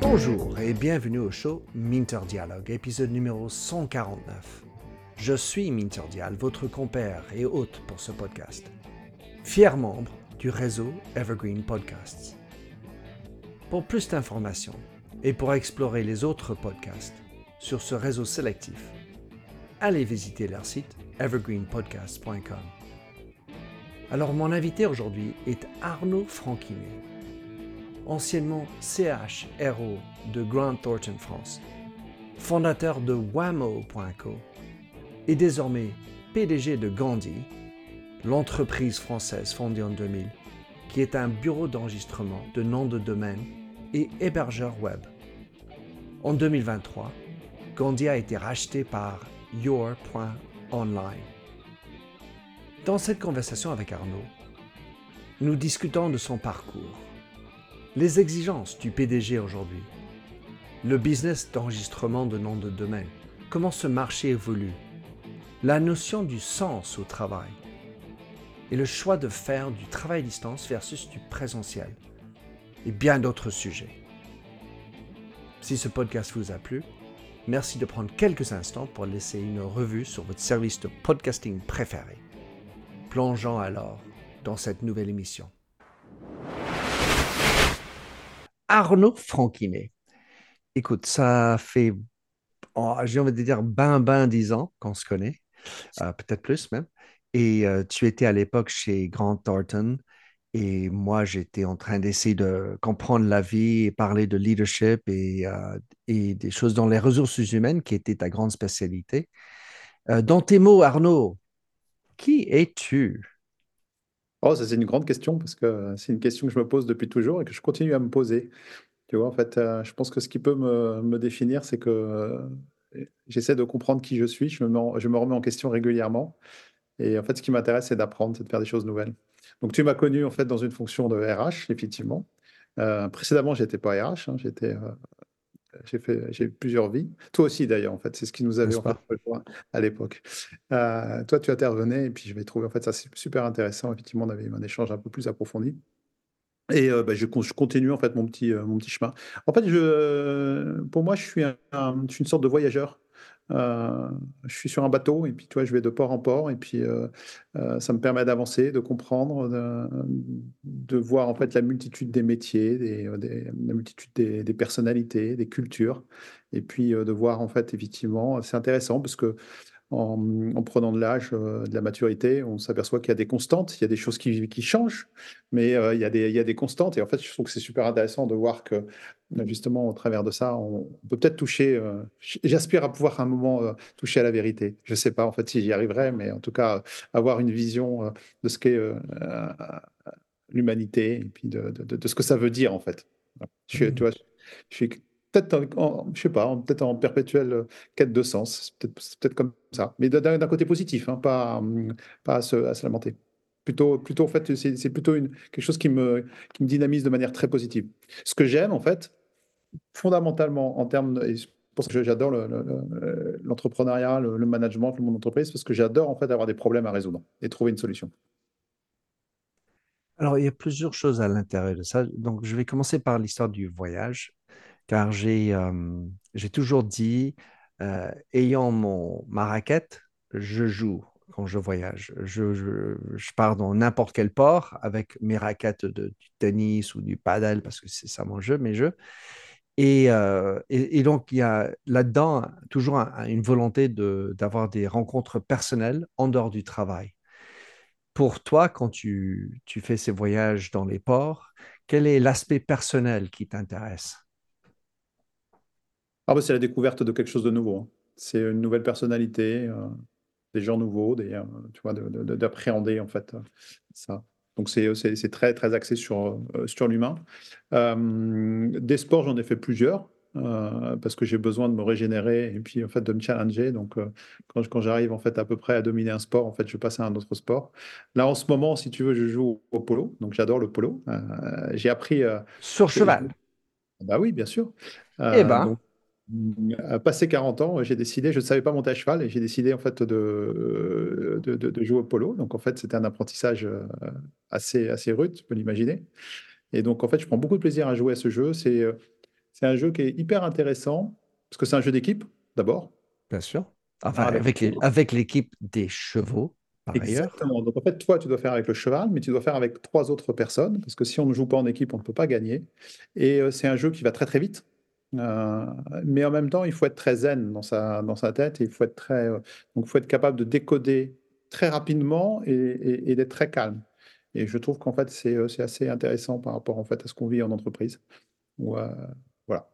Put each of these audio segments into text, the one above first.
Bonjour et bienvenue au show Minter Dialogue, épisode numéro 149. Je suis Minter Dial, votre compère et hôte pour ce podcast. Fier membre du réseau Evergreen Podcasts. Pour plus d'informations et pour explorer les autres podcasts sur ce réseau sélectif, allez visiter leur site evergreenpodcasts.com. Alors mon invité aujourd'hui est Arnaud Franquinet, anciennement CHRO de Grant Thornton France, fondateur de Wamo.co et désormais PDG de Gandhi, l'entreprise française fondée en 2000, qui est un bureau d'enregistrement de noms de domaine et hébergeur web. En 2023, Gandhi a été racheté par Your.online. Dans cette conversation avec Arnaud, nous discutons de son parcours, les exigences du PDG aujourd'hui, le business d'enregistrement de noms de domaine, comment ce marché évolue, la notion du sens au travail et le choix de faire du travail à distance versus du présentiel et bien d'autres sujets. Si ce podcast vous a plu, merci de prendre quelques instants pour laisser une revue sur votre service de podcasting préféré. Plongeons alors dans cette nouvelle émission. Arnaud Franquinet. Écoute, ça fait, oh, j'ai envie de dire, ben, ben, dix ans qu'on se connaît, euh, peut-être plus même. Et euh, tu étais à l'époque chez Grant Thornton. Et moi, j'étais en train d'essayer de comprendre la vie et parler de leadership et, euh, et, des choses dans les ressources humaines qui étaient ta grande spécialité. dans tes mots, Arnaud, qui es-tu? Oh, ça c'est une grande question parce que c'est une question que je me pose depuis toujours et que je continue à me poser. Tu vois, en fait, euh, je pense que ce qui peut me, me définir, c'est que euh, j'essaie de comprendre qui je suis, je me, je me remets en question régulièrement. Et en fait, ce qui m'intéresse, c'est d'apprendre, c'est de faire des choses nouvelles. Donc, tu m'as connu en fait dans une fonction de RH, effectivement. Euh, précédemment, j'étais pas RH, hein, j'étais j'ai fait, j'ai eu plusieurs vies. Toi aussi, d'ailleurs, en fait, c'est ce qui nous avait en fait, à l'époque. Euh, toi, tu intervenais et puis je vais trouver en fait ça super intéressant. Effectivement, on avait eu un échange un peu plus approfondi. Et euh, bah, je, je, continue en fait mon petit, euh, mon petit chemin. En fait, je, pour moi, je suis, un, je suis une sorte de voyageur. Euh, je suis sur un bateau et puis toi, je vais de port en port et puis euh, euh, ça me permet d'avancer, de comprendre, de, voir en fait la multitude des métiers, la multitude des, personnalités, des cultures et puis de voir en fait effectivement, c'est intéressant parce que en, prenant de l'âge, euh, de la maturité, on s'aperçoit qu'il y a des constantes, il y a des choses qui, qui changent, mais euh, il, y a des, il y a des constantes. Et en fait, je trouve que c'est super intéressant de voir que justement, au travers de ça, on, peut peut-être toucher. Euh, j'aspire à pouvoir à un moment toucher à la vérité. Je ne sais pas en fait si j'y arriverai, mais en tout cas, avoir une vision de ce qu'est l'humanité et puis de, de, de, ce que ça veut dire en fait. Je, tu mmh. vois, je suis peut-être, en, je sais pas, peut-être en perpétuelle euh, quête de sens. C'est peut-être, comme ça. Mais d'un, côté positif, hein, pas, hum, pas à se, lamenter. Plutôt, plutôt, en fait, c'est, plutôt une, quelque chose qui me, qui me dynamise de manière très positive. Ce que j'aime, en fait, fondamentalement, en termes. Que j'adore l'entrepreneuriat, le, le, management, le monde d'entreprise, parce que j'adore en fait avoir des problèmes à résoudre et trouver une solution. Alors, il y a plusieurs choses à l'intérieur de ça. Donc, je vais commencer par l'histoire du voyage car j'ai toujours dit, ayant mon, ma raquette, je joue quand je voyage. Je, je, pars dans n'importe quel port avec mes raquettes de, du tennis ou du paddle, parce que c'est ça mon jeu, mes jeux. Et, et, donc, il y a là-dedans toujours une volonté d'avoir des rencontres personnelles en dehors du travail. Pour toi, quand tu, tu fais ces voyages dans les ports, quel est l'aspect personnel qui t'intéresse? Ah bah, c'est la découverte de quelque chose de nouveau. Hein. C'est une nouvelle personnalité, euh, des gens nouveaux, des, euh, tu vois, d'appréhender en fait euh, ça. Donc c'est très très axé sur sur l'humain. des sports, j'en ai fait plusieurs. parce que j'ai besoin de me régénérer et puis en fait de me challenger. Donc quand, quand j'arrive en fait à peu près à dominer un sport, en fait je passe à un autre sport. Là en ce moment, si tu veux, je joue au polo, donc j'adore le polo. j'ai appris sur cheval. Bah oui, bien sûr. Eh ben. Passé 40 ans, j'ai décidé, je ne savais pas monter à cheval et j'ai décidé en fait de, de, de, jouer au polo. Donc en fait, c'était un apprentissage euh, assez, assez rude, tu peux l'imaginer. Et donc en fait, je prends beaucoup de plaisir à jouer à ce jeu. C'est, euh, c'est un jeu qui est hyper intéressant parce que c'est un jeu d'équipe d'abord. Bien sûr. Enfin, avec, avec l'équipe des chevaux. Par Exactement. Donc en fait, toi, tu dois faire avec le cheval, mais tu dois faire avec trois autres personnes, parce que si on ne joue pas en équipe, on ne peut pas gagner. Et c'est un jeu qui va très très vite. Euh, mais en même temps, il faut être très zen dans sa, dans sa tête. il faut être très, euh, donc, faut être capable de décoder très rapidement et, d'être très calme. Et je trouve qu'en fait, c'est, euh, c'est assez intéressant par rapport en fait à ce qu'on vit en entreprise. voilà.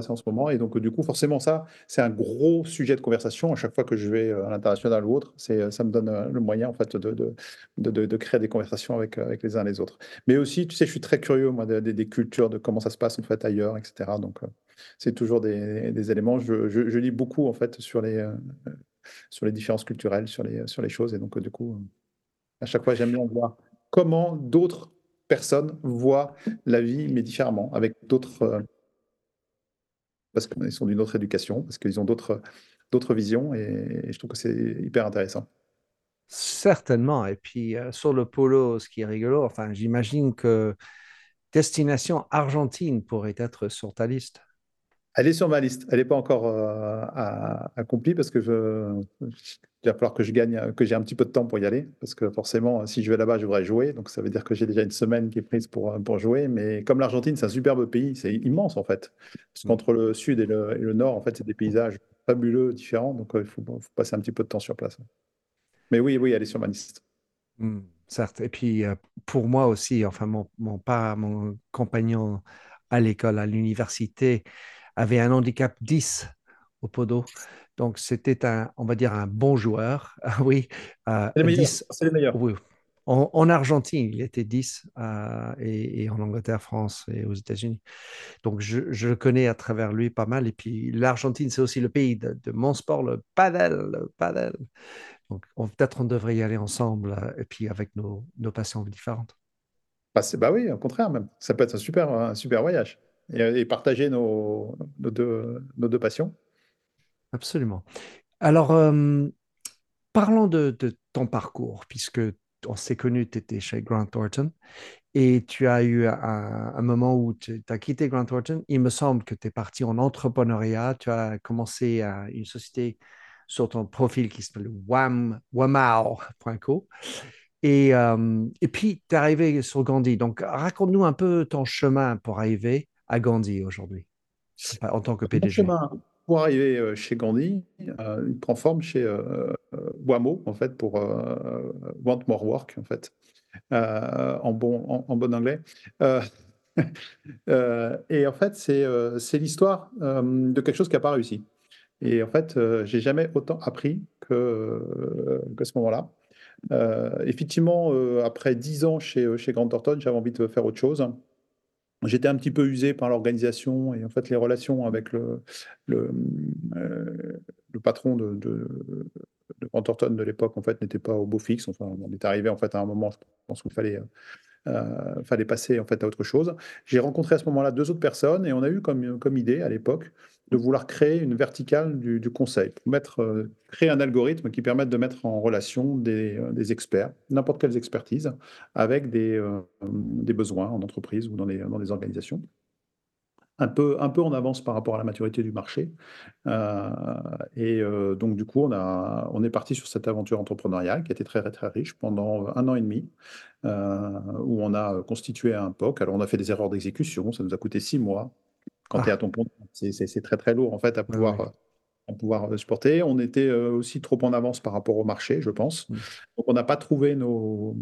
C'est en ce moment. Et donc, du coup, forcément, ça, c'est un gros sujet de conversation. À chaque fois que je vais à l'international ou autre, c'est, ça me donne le moyen, en fait, de, de, de, créer des conversations avec, avec les uns les autres. Mais aussi, tu sais, je suis très curieux, moi, des, cultures, de comment ça se passe, en fait, ailleurs, etc. Donc, c'est toujours des, des éléments. Je, je, lis beaucoup, en fait, sur les, sur les différences culturelles, sur les, sur les choses. Et donc, du coup, à chaque fois, j'aime bien voir comment d'autres personnes voient la vie, mais différemment, avec d'autres parce qu'ils sont d'une autre éducation, parce qu'ils ont d'autres, d'autres visions, et, je trouve que c'est hyper intéressant. Certainement. Et puis, euh, sur le polo, ce qui est rigolo, enfin, j'imagine que destination Argentine pourrait être sur ta liste. Elle est sur ma liste. Elle n'est pas encore euh, accomplie parce que je, il va falloir que je gagne, que j'ai un petit peu de temps pour y aller. Parce que forcément, si je vais là-bas, je voudrais jouer. Donc ça veut dire que j'ai déjà une semaine qui est prise pour, pour jouer. Mais comme l'Argentine, c'est un superbe pays, c'est immense en fait. Parce mm. qu'entre le sud et le, nord, en fait, c'est des paysages fabuleux, différents. Donc euh, il faut, passer un petit peu de temps sur place. Mais oui, oui, elle est sur ma liste. Mm, certes. Et puis euh, pour moi aussi, enfin, mon, mon, mon compagnon à l'école, à l'université, avait un handicap 10 au podo. Donc, c'était un, on va dire, un bon joueur. Ah oui. Euh, c'est le meilleur. Oui. En, Argentine, il était 10 euh, et, en Angleterre, France et aux États-Unis. Donc, je, le connais à travers lui pas mal. Et puis, l'Argentine, c'est aussi le pays de, mon sport, le padel. Le. Donc, peut-être on devrait y aller ensemble euh, et puis avec nos, nos passions différentes. Bah, bah, oui, au contraire même. Ça peut être un super, un super voyage et, partager nos, nos, deux, nos, deux, passions. Absolument. Alors, euh, parlons de, ton parcours, puisque on s'est connu, tu étais chez Grant Thornton et tu as eu un, moment où tu as quitté Grant Thornton. Il me semble que tu es parti en entrepreneuriat. Tu as commencé à une société sur ton profil qui s'appelle Wam, Wamao.co. Et, euh, et puis, tu es arrivé sur Gandhi. Donc, raconte-nous un peu ton chemin pour arriver à Gandhi aujourd'hui, en tant que PDG Pour arriver euh, chez Gandhi, euh, il prend forme chez euh, Wamo, en fait, pour Want More Work, en fait, en, bon, en, bon anglais. et en fait, c'est l'histoire de quelque chose qui n'a pas réussi. Et en fait, j'ai jamais autant appris que, que ce moment-là. effectivement, après dix ans chez, chez Grant Thornton, j'avais envie de faire autre chose. J'étais un petit peu usé par l'organisation et en fait les relations avec le, le, euh, patron de, de, de de l'époque en fait n'était pas au beau fixe. On est arrivé en fait à un moment, je pense qu'il fallait, euh, fallait passer en fait à autre chose. J'ai rencontré à ce moment-là deux autres personnes et on a eu comme, comme idée à l'époque de vouloir créer une verticale du, conseil, euh, créer un algorithme qui permette de mettre en relation des, euh, experts, n'importe quelles expertises, avec des, euh, besoins en entreprise ou dans des, dans des organisations. Un peu, en avance par rapport à la maturité du marché. et donc, du coup, on, on est parti sur cette aventure entrepreneuriale qui a été très, très riche pendant un an et demi, où on a constitué un POC. Alors, on a fait des erreurs d'exécution, ça nous a coûté six mois quand tu es à ton compte, c'est très très lourd en fait à pouvoir, euh, à pouvoir euh, supporter. On était euh, aussi trop en avance par rapport au marché, je pense. Mmh. Donc on n'a pas trouvé nos,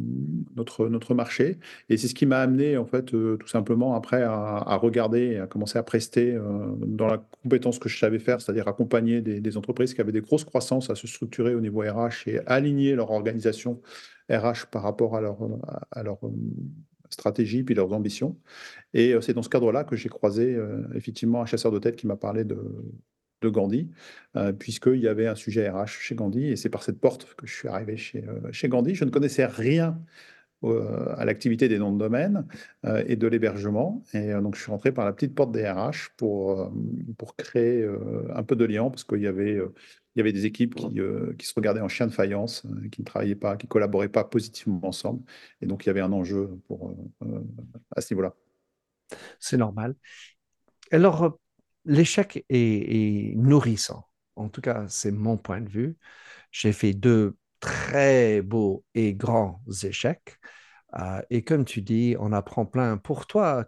notre, notre marché. Et c'est ce qui m'a amené en fait tout simplement après à, regarder et à commencer à prester dans la compétence que je savais faire, c'est-à-dire accompagner des, des, entreprises qui avaient des grosses croissances à se structurer au niveau RH et aligner leur organisation RH par rapport à leur, à leur stratégie puis leurs ambitions. Et c'est dans ce cadre-là que j'ai croisé effectivement un chasseur de tête qui m'a parlé de, Gandhi, puisqu'il y avait un sujet RH chez Gandhi, et c'est par cette porte que je suis arrivé chez, chez Gandhi. Je ne connaissais rien à l'activité des noms de domaine et de l'hébergement. Et donc, je suis rentré par la petite porte des RH pour, pour créer un peu de lien parce qu'il y avait, y avait des équipes qui, qui se regardaient en chien de faïence, qui ne travaillaient pas, qui ne collaboraient pas positivement ensemble. Et donc, il y avait un enjeu pour, à ce niveau-là. C'est normal. Alors, l'échec est, nourrissant. En tout cas, c'est mon point de vue. J'ai fait deux très beaux et grands échecs. Euh, et comme tu dis, on apprend plein. Pour toi,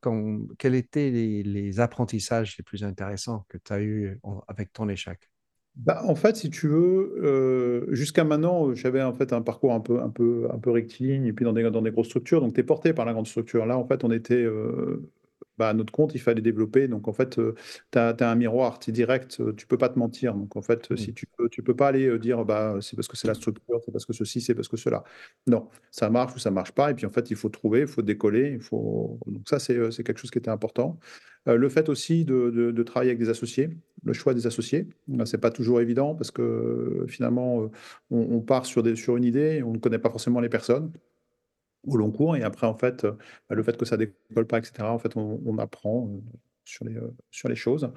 quels étaient les, apprentissages les plus intéressants que tu as eus avec ton échec? Bah, en fait, si tu veux, euh, jusqu'à maintenant, j'avais en fait un parcours un peu, un peu, un peu rectiligne et puis dans des, dans des grosses structures. Donc, tu es porté par la grande structure. Là, en fait, on était euh, bah, à notre compte, il fallait développer. Donc, en fait, euh, tu as, un miroir, tu es direct, euh, tu peux pas te mentir. Donc, en fait, si mmh. tu peux, tu peux pas aller euh, dire, bah, c'est parce que c'est la structure, c'est parce que ceci, c'est parce que cela. Non, ça marche ou ça marche pas. Et puis, en fait, il faut trouver, il faut décoller. Il faut... Donc, ça, c'est quelque chose qui était important. le fait aussi de, de, travailler avec des associés, le choix des associés, c'est pas toujours évident parce que finalement, on, on part sur, des, sur une idée, on ne connaît pas forcément les personnes au long cours. Et après, en fait, euh, bah, le fait que ça décolle pas, etc., en fait, on, apprend euh, sur les, euh, sur les choses.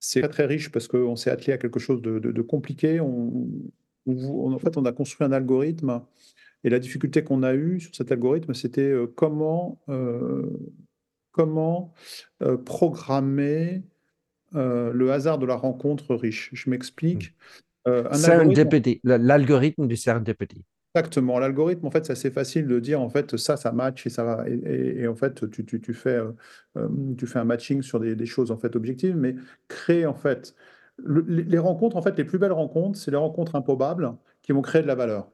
c'est très, riche parce qu'on s'est attelé à quelque chose de, compliqué. On, en fait, on a construit un algorithme. Et la difficulté qu'on a eue sur cet algorithme, c'était comment, comment programmer le hasard de la rencontre riche. Je m'explique. Euh, serendipity, l'algorithme du serendipity. Exactement. L'algorithme, en fait, c'est assez facile de dire, en fait, ça, ça match et ça va. Et, en fait, tu, tu, tu fais, euh, euh, tu fais un matching sur des, des, choses, en fait, objectives, mais créer, en fait, les rencontres, en fait, les plus belles rencontres, c'est les rencontres improbables qui vont créer de la valeur.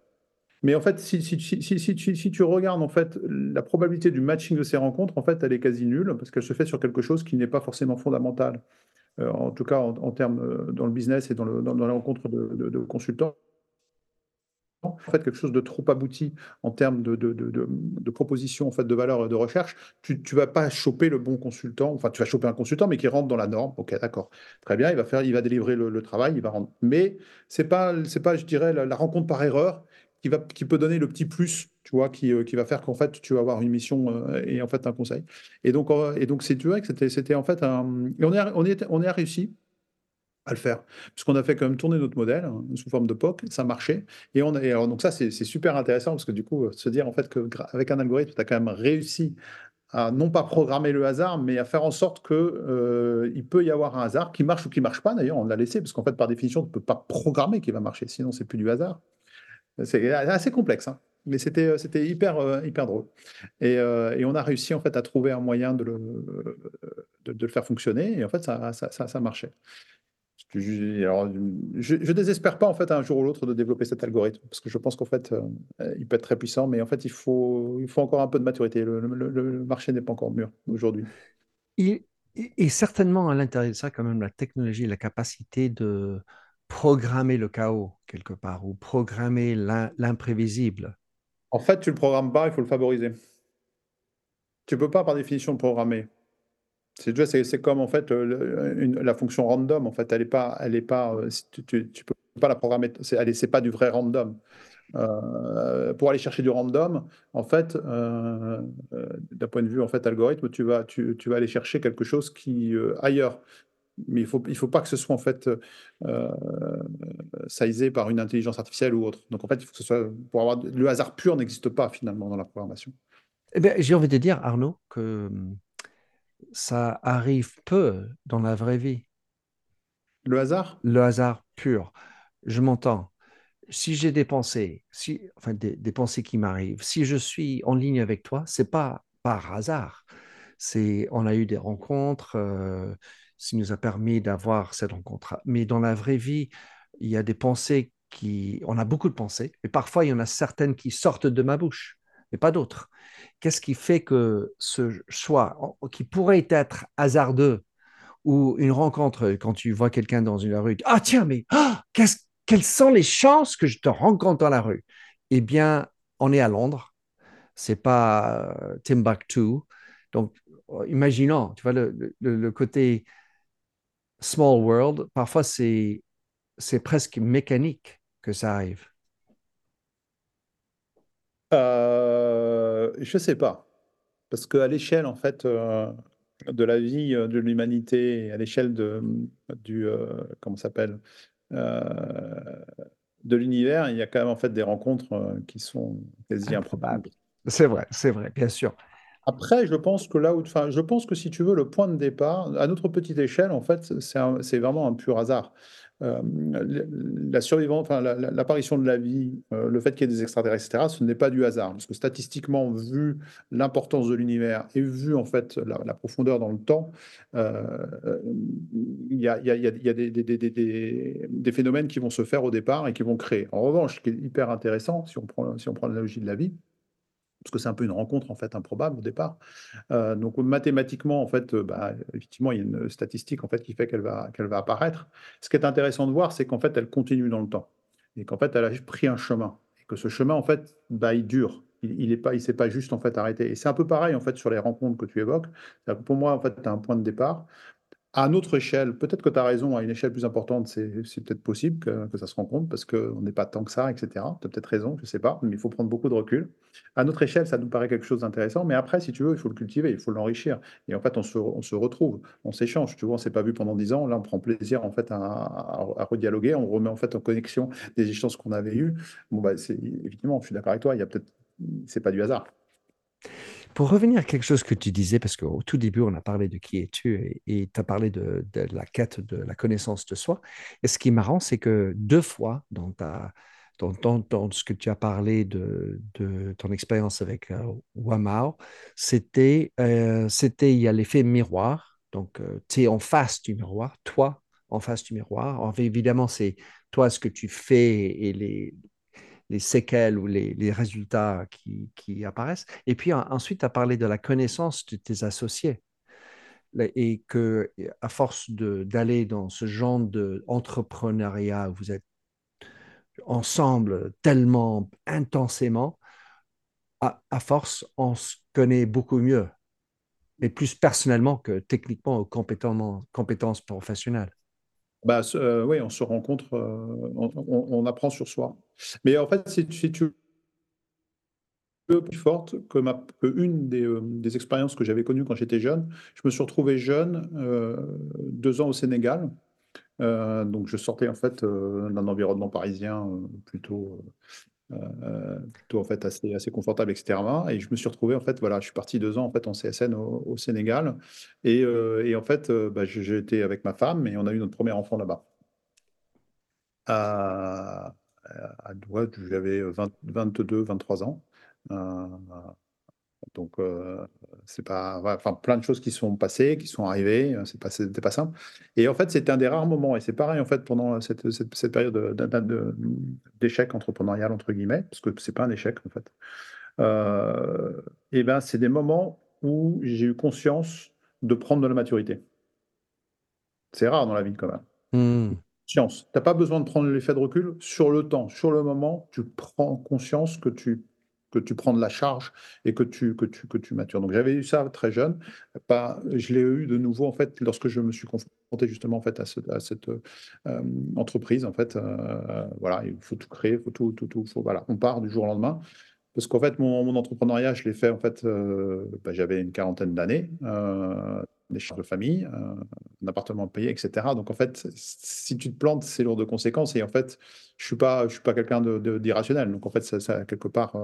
Mais en fait, si, si, si, si, tu regardes, en fait, la probabilité du matching de ces rencontres, en fait, elle est quasi nulle parce qu'elle se fait sur quelque chose qui n'est pas forcément fondamental. Euh, en tout cas en, termes euh, dans le business et dans, les rencontres de, consultants en fait quelque chose de trop abouti en termes de, de, de, proposition en fait de valeur de recherche, tu ne vas pas choper le bon consultant, enfin tu vas choper un consultant mais qui rentre dans la norme. Ok, d'accord, très bien, il va faire, il va délivrer le, travail, il va. Mais c'est pas, pas, je dirais, la, rencontre par erreur qui va, qui peut donner le petit plus tu vois, qui, euh, qui va faire qu'en fait, tu vas avoir une mission euh, et en fait un conseil. Et donc, euh, et donc c'est vois que c'était, c'était en fait un. Et on est, on est, on est réussi à le faire, puisqu'on a fait quand même tourner notre modèle hein, sous forme de POC, ça marchait. Et on et alors, donc ça, c'est, super intéressant parce que du coup, se dire en fait qu'avec un algorithme, tu as quand même réussi à non pas programmer le hasard, mais à faire en sorte que il peut y avoir un hasard qui marche ou qui marche pas. D'ailleurs, on l'a laissé parce qu'en fait, par définition, tu ne peux pas programmer qui va marcher, sinon c'est plus du hasard. C'est assez complexe. Hein mais c'était euh, c'était hyper euh, hyper drôle. Et, euh, et, on a réussi en fait à trouver un moyen de le de, le faire fonctionner. Et en fait ça ça, ça, marchait. Je, ne désespère pas en fait un jour ou l'autre de développer cet algorithme. Parce que je pense qu'en fait il peut être très puissant. Mais en fait il faut il faut encore un peu de maturité. Le, marché n'est pas encore mûr aujourd'hui. Et, et certainement à l'intérieur de ça quand même la technologie la capacité de programmer le chaos quelque part ou programmer l'imprévisible en fait, tu le programmes pas, il faut le favoriser. Tu peux pas par définition le programmer. C'est c'est comme en fait la fonction random. En fait, elle est pas, elle est pas. Euh, tu, peux pas la programmer. C'est, pas du vrai random. Euh, pour aller chercher du random, en fait, euh, d'un point de vue en fait algorithme, tu vas, tu, vas aller chercher quelque chose qui ailleurs mais il faut, il faut pas que ce soit en fait sizé par une intelligence artificielle ou autre. Donc en fait, il faut que ce soit pour avoir le hasard pur n'existe pas finalement dans la programmation. Eh bien, j'ai envie de dire Arnaud que ça arrive peu dans la vraie vie. Le hasard? Le hasard pur. Je m'entends. Si j'ai des pensées, si, enfin des, des pensées qui m'arrivent, si je suis en ligne avec toi, c'est pas par hasard. C'est, on a eu des rencontres. Euh, ce nous a permis d'avoir cette rencontre. Mais dans la vraie vie, il y a des pensées qui... On a beaucoup de pensées, et parfois il y en a certaines qui sortent de ma bouche, mais pas d'autres. Qu'est-ce qui fait que ce choix, qui pourrait être hasardeux, ou une rencontre, quand tu vois quelqu'un dans une rue, ah tiens, mais ah, quelles sont les chances que je te rencontre dans la rue? Eh bien, on est à Londres, c'est pas euh, Timbuktu. Donc, imaginons, tu vois, le, le côté small world, parfois c'est, c'est presque mécanique que ça arrive. Euh, je sais pas. Parce qu'à l'échelle, en fait, euh, de la vie euh, de l'humanité, à l'échelle de, du, euh, comment s'appelle, de l'univers, il y a quand même en fait des rencontres qui sont quasi improbables. Improbable. C'est vrai, c'est vrai, bien sûr. Après, je pense que là où, enfin, je pense que si tu veux, le point de départ, à notre petite échelle, en fait, c'est vraiment un pur hasard. Euh, la survivance, enfin, la- la- l'apparition de la vie, euh, le fait qu'il y ait des extraterrestres, etc., ce n'est pas du hasard, parce que statistiquement, vu l'importance de l'univers et vu en fait la, profondeur dans le temps, euh, il y a, des- des phénomènes qui vont se faire au départ et qui vont créer. En revanche, ce qui est hyper intéressant, si on prend, si on prend l'analogie de la vie, parce que c'est un peu une rencontre en fait improbable au départ. Euh, donc mathématiquement, en fait, euh, bah, effectivement, il y a une statistique en fait qui fait qu'elle va, va apparaître. Ce qui est intéressant de voir, c'est qu'en fait, elle continue dans le temps et qu'en fait, elle a pris un chemin et que ce chemin, en fait, bah, il dure. Il, pas, il s'est pas juste en fait arrêté. Et c'est un peu pareil en fait sur les rencontres que tu évoques. Pour moi, en fait, tu as un point de départ. À notre échelle, peut-être que tu as raison, à une échelle plus importante, c'est peut-être possible que, ça se rencontre parce qu'on n'est pas tant que ça, etc. Tu as peut-être raison, je ne sais pas, mais il faut prendre beaucoup de recul. À notre échelle, ça nous paraît quelque chose d'intéressant, mais après, si tu veux, il faut le cultiver, il faut l'enrichir. Et en fait, on se, retrouve, on s'échange. Tu vois, on ne s'est pas vu pendant dix ans, là, on prend plaisir en fait à, redialoguer, on remet en fait en connexion des échanges qu'on avait eus. Bon, bah, évidemment, je suis d'accord avec toi, il y pas du hasard. Pour revenir à quelque chose que tu disais, parce qu'au tout début, on a parlé de qui es-tu et tu as parlé de, la quête de la connaissance de soi. Et ce qui est marrant, c'est que deux fois dans, ta, dans, dans- dans ce que tu as parlé de, de ton expérience avec euh, Wamao, c'était, euh, il y a l'effet miroir. Donc, tu es en face du miroir, toi en face du miroir. Alors, évidemment, c'est toi ce que tu fais et les, les séquelles ou les, résultats qui, qui apparaissent. Et puis en- ensuite, tu as parlé de la connaissance de tes associés et que à force d'aller dans ce genre d'entrepreneuriat où vous êtes ensemble tellement intensément, à, à force, on se connaît beaucoup mieux, mais plus personnellement que techniquement ou compétences professionnelles. Bah, euh, oui, on se rencontre, euh, on, apprend sur soi. Mais en fait, si, tu peu plus forte que, ma, une des, euh, des expériences que j'avais connues quand j'étais jeune. Je me suis retrouvé jeune, deux ans au Sénégal. Donc je sortais en fait d'un environnement parisien plutôt, euh, euh, plutôt en fait assez, assez confortable, etc. Et je me suis retrouvé en fait, voilà, je suis parti deux ans en fait en CSN au, Sénégal. Et, euh, et en fait, euh, bah, été avec ma femme et on a eu notre premier enfant là-bas. À, à, j'avais 20 22, 23 ans. Donc, euh, c'est pas, ouais, enfin, plein de choses qui sont passées, qui sont arrivées. euh, C'est pas, c'était pas simple. Et en fait, c'était un des rares moments. Et c'est pareil en fait pendant cette, cette, cette période de- de- de- d'échec entrepreneurial entre guillemets, parce que c'est pas un échec en fait. Euh, et ben, c'est des moments où j'ai eu conscience de prendre de la maturité. C'est rare dans la vie quand même. Hmm. Conscience. T'as pas besoin de prendre l'effet de recul sur le temps, sur le moment. Tu prends conscience que tu que tu prends de la charge et que tu que tu que tu matures. Donc j'avais eu ça très jeune. Pas, je l'ai eu de nouveau en fait lorsque je me suis confronté justement en fait à, ce- à cette euh, entreprise en fait. Euh, voilà, il faut tout créer, faut tout tout tout. voilà, on part du jour au lendemain. Parce qu'en fait, mon, mon entrepreneuriat, je l'ai fait, en fait, euh, bah, j'avais une quarantaine d'années, des charges de famille, un appartement payé, etc. Donc, en fait, si tu te plantes, c'est lourd de conséquences. Et en fait, je suis pas, je suis pas quelqu'un de, de- d'irrationnel. Donc, en fait, ça, ça, quelque part,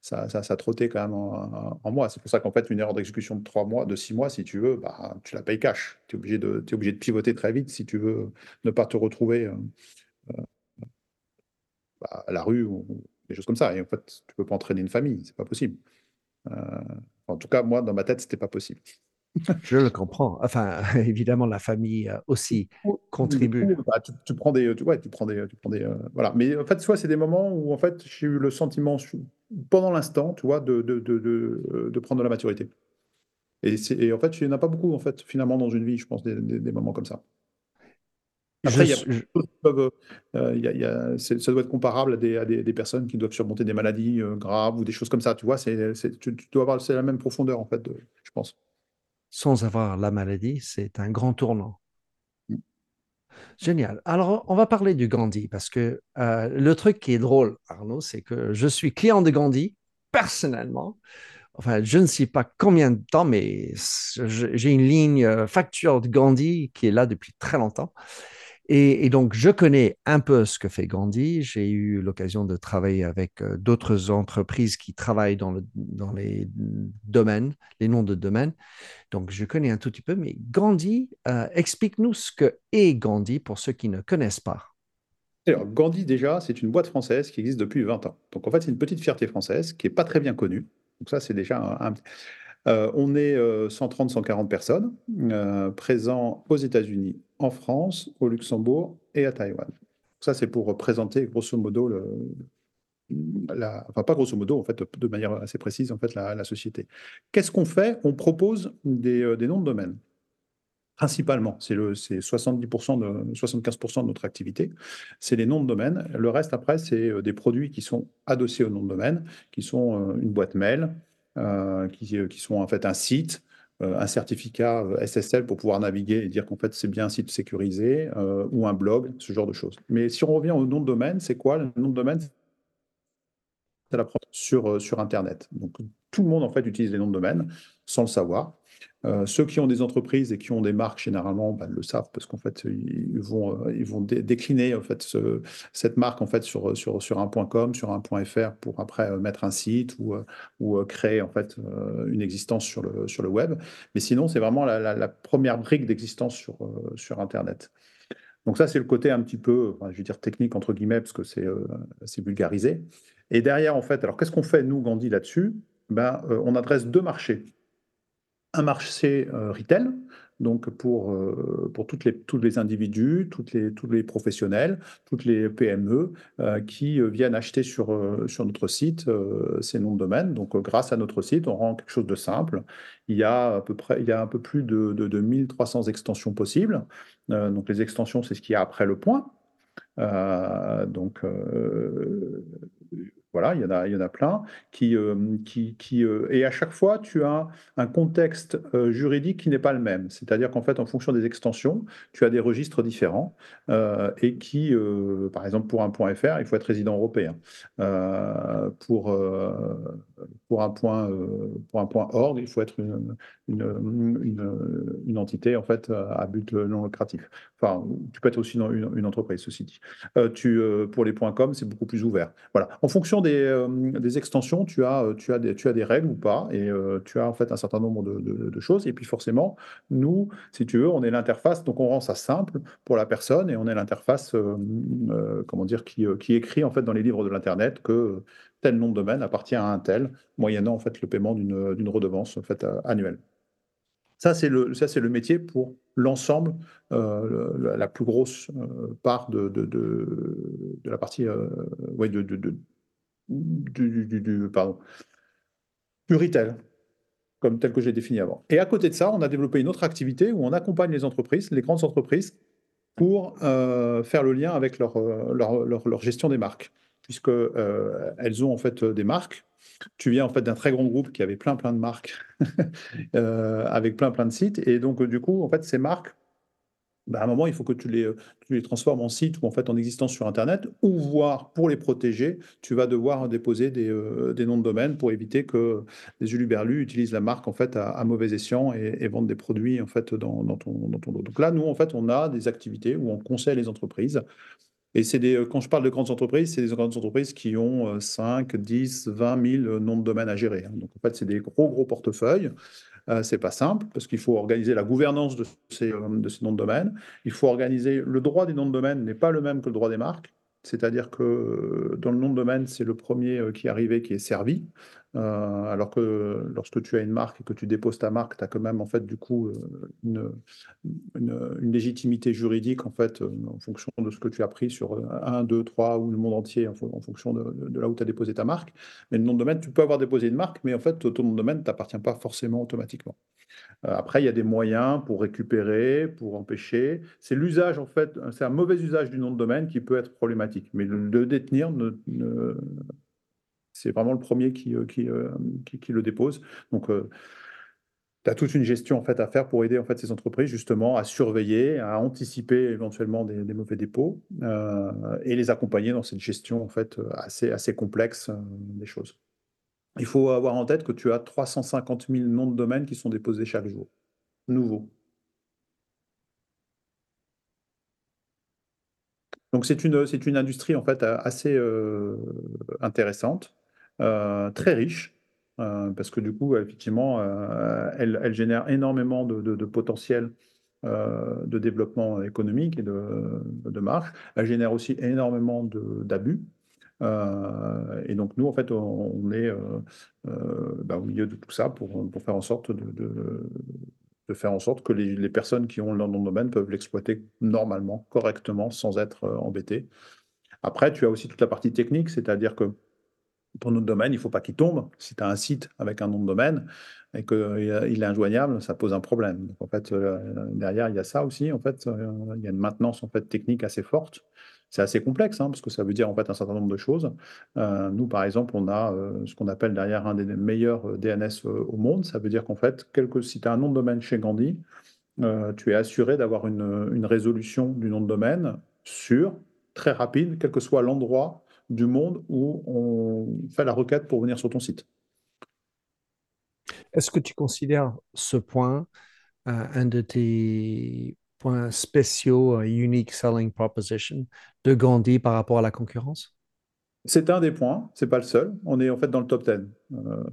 ça, ça, ça trottait quand même en, moi. C'est pour ça qu'en fait, une erreur d'exécution de trois mois, de six mois, si tu veux, bah, tu la payes cash. Tu es obligé de, obligé de pivoter très vite si tu veux ne pas te retrouver euh, bah, à la rue ou des choses comme ça. Et en fait, tu peux pas entraîner une famille, c'est pas possible. Euh, en tout cas, moi, dans ma tête, c'était pas possible. Je le comprends. Enfin, évidemment, la famille euh, aussi contribue. coup, bah, tu, tu prends des, tu, ouais, tu prends des, tu prends des, euh, voilà. Mais en fait, vois, c'est des moments où en fait, j'ai eu le sentiment pendant l'instant, tu vois, de, de, de, de, euh, de prendre de la maturité. Et, en fait, il n'y en a pas beaucoup, en fait, finalement, dans une vie, je pense, des, des- des moments comme ça. Je, Après, il y a je- choses qui peuvent, euh, il y a- il y a- c'est- ça doit être comparable à des, à des, des personnes qui doivent surmonter des maladies euh, graves ou des choses comme ça, tu vois, c'est, c'est- tu, tu dois avoir, c'est la même profondeur, en fait, de- je pense. Sans avoir la maladie, c'est un grand tournant. Mm. Génial. Alors, on va parler du Gandhi parce que euh, le truc qui est drôle, Arnaud, c'est que je suis client de Gandhi personnellement, enfin, je ne sais pas combien de temps, mais j'ai une ligne euh, facture de Gandhi qui est là depuis très longtemps. Et, donc, je connais un peu ce que fait Gandhi. J'ai eu l'occasion de travailler avec euh, d'autres entreprises qui travaillent dans, le, dans les domaines, les noms de domaines. Donc, je connais un tout petit peu, mais Gandhi, euh, explique-nous ce que est Gandhi pour ceux qui ne connaissent pas. Alors, Gandhi, déjà, c'est une boîte française qui existe depuis 20 ans. Donc, en fait, c'est une petite fierté française qui n'est pas très bien connue. Donc, ça, c'est déjà un. Euh, on est 130-140 personnes présents aux États-Unis, en France, au Luxembourg et à Taïwan. Ça, c'est pour présenter grosso modo le, enfin pas grosso modo, en fait, de manière assez précise, en fait, la, société. Qu'est-ce qu'on fait? On propose euh, des, noms de domaine. Principalement, c'est 70%, de, 75% de notre activité, c'est les noms de domaine. Le reste, après, c'est euh, des produits qui sont adossés au nom de domaine, qui sont euh, une boîte mail, qui, qui, sont en fait un site, un certificat euh, SSL pour pouvoir naviguer et dire qu'en fait c'est bien un site sécurisé euh, ou un blog, ce genre de choses. Mais si on revient au nom de domaine, c'est quoi? Le nom de domaine C'est la sur, sur Internet. Donc tout le monde en fait utilise les noms de domaine sans le savoir. Euh, ceux qui ont des entreprises et qui ont des marques, généralement, ben, le savent parce qu'en fait, ils vont, euh, décliner en fait, cette marque en fait, sur, sur, sur un .com, sur un .fr pour après euh, mettre un site ou, créer en fait, une existence sur le, web. Mais sinon, c'est vraiment la, première brique d'existence sur, Internet. Donc ça, c'est le côté un petit peu, je vais dire technique entre guillemets, parce que c'est vulgarisé. Et derrière, en fait, alors qu'est-ce qu'on fait, nous, Gandhi, là-dessus? Ben, On adresse deux marchés un marché euh, retail, donc pour, euh, pour toutes les, tous les individus, toutes les, tous les professionnels, toutes les PME euh, qui viennent acheter sur, sur notre site ces noms de domaine. Donc grâce à notre site, on rend quelque chose de simple. Il y a à peu, près, il y a un peu plus de, de, de 1300 extensions possibles. donc les extensions, c'est ce qu'il y a après le point. donc voilà, il y en a, il y en a plein. Qui, euh, qui, qui euh, et à chaque fois, tu as un contexte euh, juridique qui n'est pas le même. C'est-à-dire qu'en fait, en fonction des extensions, tu as des registres différents et qui, par exemple, pour un point .fr, il faut être résident européen. pour, pour, un point, pour un point .org, il faut être une, une, une, entité en fait à but non lucratif. Enfin, tu peux être aussi une, entreprise, ceci dit. tu, pour les .com, c'est beaucoup plus ouvert. Voilà. En fonction des, euh, des, extensions, tu as, euh, tu, as des, tu as des règles ou pas, et euh, tu as en fait un certain nombre de, de, choses. Et puis forcément, nous, si tu veux, on est l'interface, donc on rend ça simple pour la personne, et on est l'interface, comment dire, qui, qui, écrit en fait dans les livres de l'internet que tel nom de domaine appartient à un tel, moyennant en fait le paiement d'une redevance en fait annuelle. Ça, c'est le, ça, c'est le métier pour l'ensemble, la, plus grosse part de, de, de, la partie ouais, de, du, du, pardon, du retail, comme tel que j'ai défini avant. Et à côté de ça, on a développé une autre activité où on accompagne les entreprises, les grandes entreprises, pour euh, faire le lien avec leur, euh, gestion des marques, puisque euh, ont en fait des marques. Tu viens en fait d'un très grand groupe qui avait plein plein de marques, avec plein plein de sites, et donc du coup, en fait, ces marques bah, à un moment, il faut que tu les, euh, transformes en site ou en fait en existence sur Internet, ou voire pour les protéger, tu vas devoir déposer des, euh, des noms de domaine pour éviter que les uluberlus utilisent la marque en fait à, mauvais escient et, vendent des produits en fait dans, ton, dans lot. Donc là, nous, en fait, on a des activités où on conseille les entreprises. Et c'est des, quand je parle de grandes entreprises, c'est des grandes entreprises qui ont 5, 10, 20 000 noms de domaine à gérer. Hein. Donc en fait, c'est des gros, gros portefeuilles. Euh, c'est pas simple parce qu'il faut organiser la gouvernance de ces, euh, de ces noms de domaine. Il faut organiser le droit des noms de domaine n'est pas le même que le droit des marques. C'est-à-dire que euh, dans le nom de domaine, c'est le premier qui est arrivé qui est servi. Euh, alors que lorsque tu as une marque et que tu déposes ta marque, tu as quand même en fait du coup euh, une, légitimité juridique en fait euh, en fonction de ce que tu as pris sur 1, 2, 3 ou le monde entier en, fonction de, là où tu as déposé ta marque. Mais le nom de domaine, tu peux avoir déposé une marque, mais en fait ton nom de domaine ne t'appartient pas forcément automatiquement. après, il y a des moyens pour récupérer, pour empêcher. C'est l'usage en fait, c'est un mauvais usage du nom de domaine qui peut être problématique. Mais le, détenir ne c'est vraiment le premier qui, euh, euh, le dépose. Donc, euh, tu as toute une gestion en fait, à faire pour aider en fait, ces entreprises justement à surveiller, à anticiper éventuellement des, mauvais dépôts et les accompagner dans cette gestion en fait, assez, complexe des choses. il faut avoir en tête que tu as 350 000 noms de domaine qui sont déposés chaque jour, nouveaux. Donc c'est une, industrie en fait assez intéressante, très riche, euh, parce que du coup, effectivement, elle, elle, génère énormément de, potentiel de développement économique et de, marge. Elle génère aussi énormément d'abus. et donc nous, en fait, on, est bah, au milieu de tout ça pour, pour faire en sorte de, faire en sorte que les, personnes qui ont leur nom de domaine peuvent l'exploiter normalement, correctement, sans être euh, embêtées. Après, tu as aussi toute la partie technique, c'est-à-dire que pour notre domaine, il ne faut pas qu'il tombe. Si tu as un site avec un nom de domaine et qu'il est injoignable, ça pose un problème. En fait, euh, derrière, il y a ça aussi. En fait, euh, il y a une maintenance en fait, technique assez forte. C'est assez complexe, hein, parce que ça veut dire en fait un certain nombre de choses. Euh, nous, par exemple, on a euh, ce qu'on appelle derrière un des meilleurs euh, DNS au monde. Ça veut dire qu'en fait, si tu as un nom de domaine chez Gandhi, tu es assuré d'avoir une, résolution du nom de domaine sûre, très rapide, quel que soit l'endroit du monde où on fait la requête pour venir sur ton site. Est-ce que tu considères ce point un de tes points spéciaux, unique selling proposition de Gandhi par rapport à la concurrence? C'est un des points, c'est pas le seul. On est en fait dans le top 10 euh,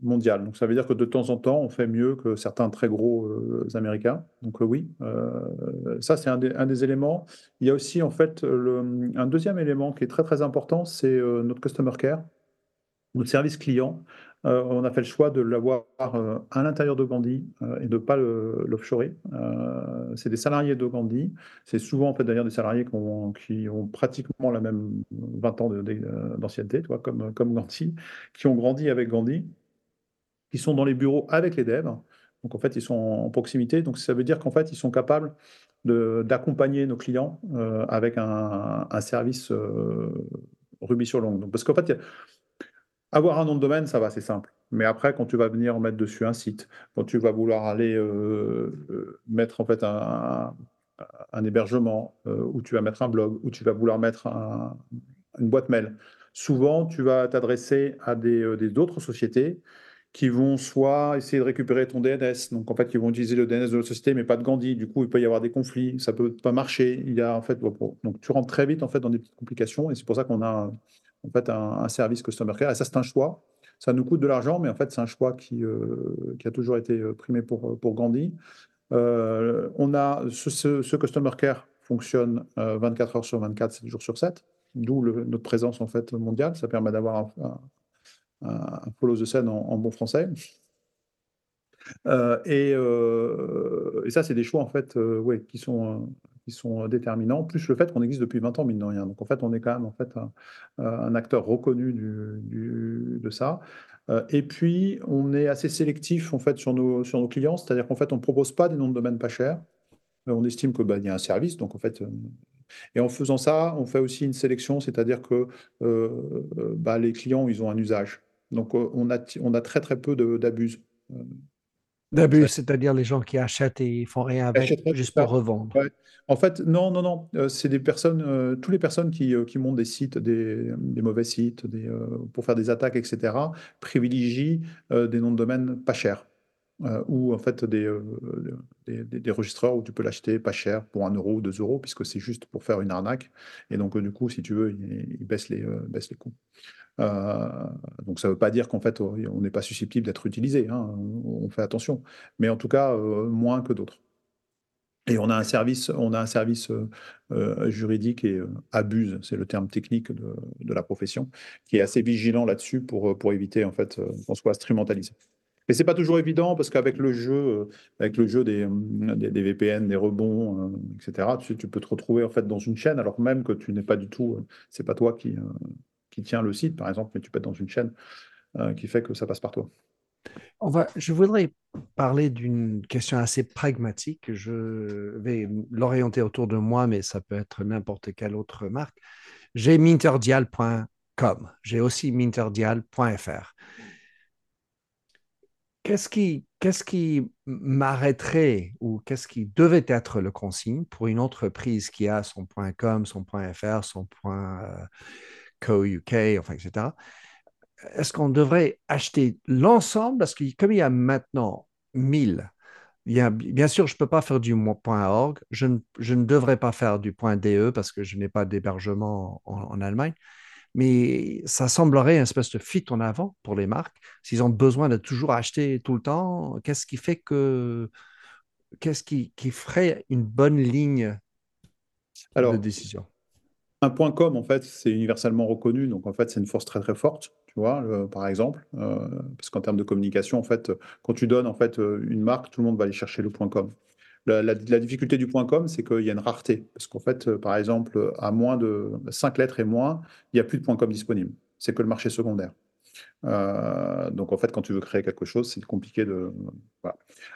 mondial. Donc ça veut dire que de temps en temps, on fait mieux que certains très gros euh, Américains. Donc euh, oui, ça c'est un, des éléments. Il y a aussi en fait un deuxième élément qui est très très important, c'est notre customer care, notre service client. Euh, on a fait le choix de l'avoir euh, à l'intérieur de Gandhi euh, et de ne pas l'offshorer. c'est des salariés de Gandhi. C'est souvent en fait d'ailleurs des salariés qui ont, pratiquement la même 20 ans d'ancienneté, comme, comme Gandhi, qui ont grandi avec Gandhi, qui sont dans les bureaux avec les devs. Donc en fait, ils sont en proximité. Donc ça veut dire qu'en fait, ils sont capables d'accompagner nos clients avec un, service Ruby sur longue. Parce qu'en fait, avoir un nom de domaine, ça va, c'est simple. Mais après, quand tu vas venir mettre dessus un site, quand tu vas vouloir aller euh, euh, mettre en fait un, hébergement, euh, où tu vas mettre un blog, où tu vas vouloir mettre une boîte mail, souvent tu vas t'adresser à des d'autres sociétés qui vont soit essayer de récupérer ton DNS, donc en fait ils vont utiliser le DNS de la société mais pas de Gandhi, du coup il peut y avoir des conflits, ça peut pas marcher, il y a en fait donc tu rentres très vite en fait dans des petites complications et c'est pour ça qu'on a en fait, un, service customer care. Et ça, c'est un choix. Ça nous coûte de l'argent, mais en fait, c'est un choix qui, euh, a toujours été euh, primé pour, pour Gandhi. Euh, on a ce, customer care fonctionne 24 heures sur 24, 7 jours sur 7, d'où notre présence en fait mondiale. Ça permet d'avoir un, follow the scène en, bon français. et, et, ça, c'est des choix en fait, ouais, qui sont qui sont euh, déterminants, plus le fait qu'on existe depuis 20 ans, mine de rien. Donc en fait, on est quand même en fait un, acteur reconnu du, de ça. Euh, et puis, on est assez sélectif en fait sur nos, sur nos clients, c'est-à-dire qu'en fait, on ne propose pas des noms de domaine pas chers. Euh, on estime qu'il bah, y a un service, donc en fait, et en faisant ça, on fait aussi une sélection, c'est-à-dire que bah, les clients, ils ont un usage. Donc on a, on a très très peu d'abus. D'abus, c'est-à-dire les gens qui achètent et font rien avec juste pour revendre. En fait, non, non, non. Euh, c'est des personnes, euh, toutes les personnes qui, euh, qui montent des sites, des, mauvais sites, des, pour faire des attaques, etc., privilégient des noms de domaine pas chers. Ou en fait des, des, des, registreurs où tu peux l'acheter pas cher pour un euro ou deux euros, puisque c'est juste pour faire une arnaque. Et donc, du coup, si tu veux, ils, ils baissent, les, baissent les coûts. Euh, donc ça ne veut pas dire qu'en fait on n'est pas susceptible d'être utilisé, hein, on fait attention, mais en tout cas euh, moins que d'autres. Et on a un service, on a un service euh, juridique et abuse, c'est le terme technique de, la profession, qui est assez vigilant là-dessus pour, pour éviter en fait qu'on soit instrumentalisé. Mais c'est pas toujours évident parce qu'avec le jeu, avec le jeu des, des, VPN, des rebonds, etc., tu, peux te retrouver en fait dans une chaîne alors même que tu n'es pas du tout, c'est pas toi qui, qui tient le site, par exemple, mais tu peux être dans une chaîne euh, qui fait que ça passe par toi. On va, je voudrais parler d'une question assez pragmatique. Je vais l'orienter autour de moi, mais ça peut être n'importe quelle autre marque. J'ai minterdial.com. J'ai aussi minterdial.fr. Qu'est-ce qui, qu'est-ce qui m'arrêterait ou qu'est-ce qui devait être le consigne pour une entreprise qui a son .com, son .fr, son point, euh, Co-UK, enfin, etc., est-ce qu'on devrait acheter l'ensemble? Parce que comme il y a maintenant 1000, bien sûr, je ne peux pas faire du .org, je ne, je ne, devrais pas faire du .de parce que je n'ai pas d'hébergement en, en, Allemagne, mais ça semblerait une espèce de fuite en avant pour les marques. S'ils ont besoin de toujours acheter tout le temps, qu'est-ce qui fait que... Qu'est-ce qui, qui ferait une bonne ligne Alors, de décision? un point com, en fait, c'est universellement reconnu, donc en fait, c'est une force très très forte, tu vois, euh, par exemple, euh, parce qu'en termes de communication, en fait, quand tu donnes en fait euh, une marque, tout le monde va aller chercher le point com. La, difficulté du point com, c'est qu'il y a une rareté, parce qu'en fait, euh, par exemple, à moins de 5 lettres et moins, il n'y a plus de com disponible. C'est que le marché secondaire. Euh, donc en fait, quand tu veux créer quelque chose, c'est compliqué de.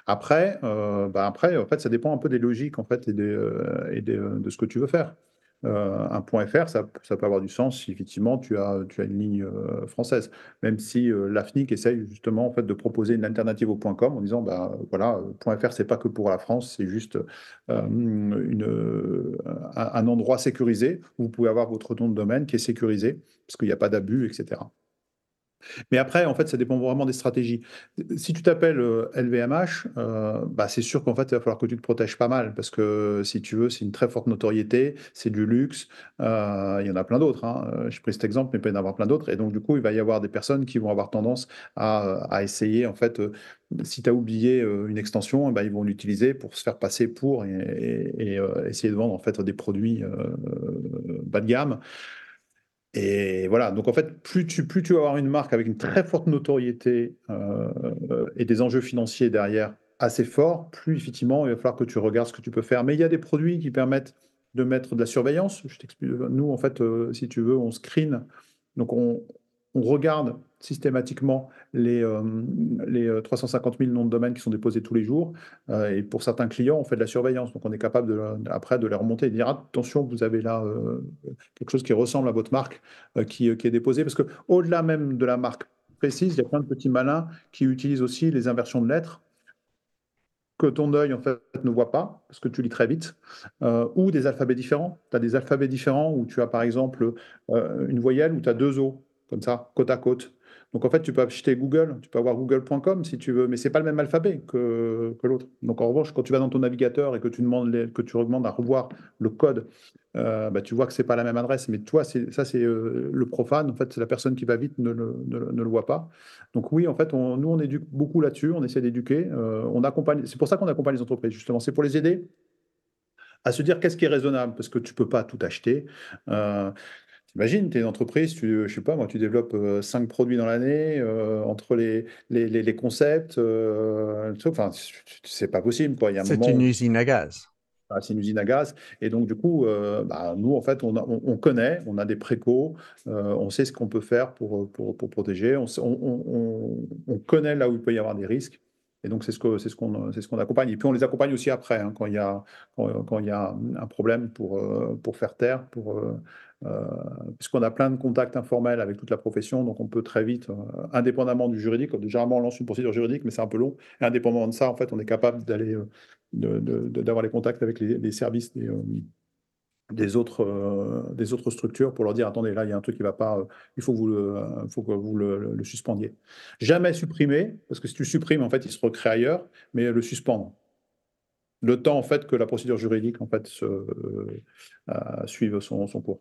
Après, euh, bah après, en fait, ça dépend un peu des logiques en fait et, de ce que tu veux faire. Euh, un point .fr, ça, ça peut avoir du sens si effectivement tu as, une ligne euh, française. Même si euh, l'AFNIC essaye justement en fait de proposer une alternative au .com en disant bah voilà, euh, .fr c'est pas que pour la France, c'est juste un endroit sécurisé où vous pouvez avoir votre nom de domaine qui est sécurisé parce qu'il n'y a pas d'abus, etc. Mais après, en fait, ça dépend vraiment des stratégies. Si tu t'appelles euh, LVMH, euh, bah, c'est sûr qu'en fait, il va falloir que tu te protèges pas mal parce que si tu veux, c'est une très forte notoriété, c'est du luxe. euh, il y en a plein d'autres. Hein. Euh, J'ai pris cet exemple, mais il peut y en avoir plein d'autres. Et donc, du coup, il va y avoir des personnes qui vont avoir tendance à, essayer, en fait, euh, si tu as oublié euh, une extension, eh ben, ils vont l'utiliser pour se faire passer pour et, euh, essayer de vendre en fait des produits euh, bas de gamme. Et voilà, donc en fait, plus tu, plus tu vas avoir une marque avec une très forte notoriété euh, et des enjeux financiers derrière assez forts, plus effectivement, il va falloir que tu regardes ce que tu peux faire. Mais il y a des produits qui permettent de mettre de la surveillance. Je t'explique. Nous, en fait, euh, si tu veux, on screen. Donc, on, on regarde systématiquement les, euh, les euh, 350 000 noms de domaine qui sont déposés tous les jours. Euh, et pour certains clients, on fait de la surveillance. Donc, on est capable de, après de les remonter et de dire attention, vous avez là euh, quelque chose qui ressemble à votre marque euh, qui, est déposé. Parce que au-delà même de la marque précise, il y a plein de petits malins qui utilisent aussi les inversions de lettres que ton œil en fait ne voit pas, parce que tu lis très vite, euh, ou des alphabets différents. Tu as des alphabets différents où tu as par exemple euh, une voyelle où tu as deux O, comme ça, côte à côte. Donc en fait, tu peux acheter Google, tu peux avoir google.com si tu veux, mais c'est pas le même alphabet que, que l'autre. Donc en revanche, quand tu vas dans ton navigateur et que tu demandes que tu demandes à revoir le code, euh, bah, tu vois que c'est pas la même adresse. Mais toi, ça c'est euh, le profane. En fait, c'est la personne qui va vite ne le, ne ne le voit pas. Donc oui, en fait, nous on éduque beaucoup là-dessus. On essaie d'éduquer. euh. C'est pour ça qu'on accompagne les entreprises justement. C'est pour les aider à se dire qu'est-ce qui est raisonnable parce que tu peux pas tout acheter. T'imagines, tu es une entreprise, tu, je sais pas, moi, tu développes euh, cinq produits dans l'année, euh, entre les, les, les- les concepts, euh, enfin, c'est pas possible, quoi. Il y a un C'est moment, une usine à gaz. ah, c'est une usine à gaz, et donc du coup, euh, bah, nous, en fait, on, a- on, on connaît, on a des précaux, on sait ce qu'on peut faire pour, pour, pour protéger, on, on, on- on- on connaît là où il peut y avoir des risques. Et donc, c'est ce que, c'est ce qu'on, c'est ce qu'on accompagne. Et puis, on les accompagne aussi après, hein, quand il y a, quand, quand il y a un problème pour, pour faire taire, pour, puisqu'on a plein de contacts informels avec toute la profession, donc on peut très vite, euh, indépendamment du juridique, généralement on lance une procédure juridique, mais c'est un peu long, indépendamment de ça, en fait, on est capable d'aller, euh, d'avoir les contacts avec les, services des, euh, autres, euh, des autres structures pour leur dire, attendez, là, il y a un truc qui ne va pas, euh, il faut que vous le, euh, suspendiez. Jamais supprimer, parce que si tu supprimes, en fait, il se recrée ailleurs, mais le suspendre. Le temps, en fait, que la procédure juridique, en fait, euh, euh, suive son cours.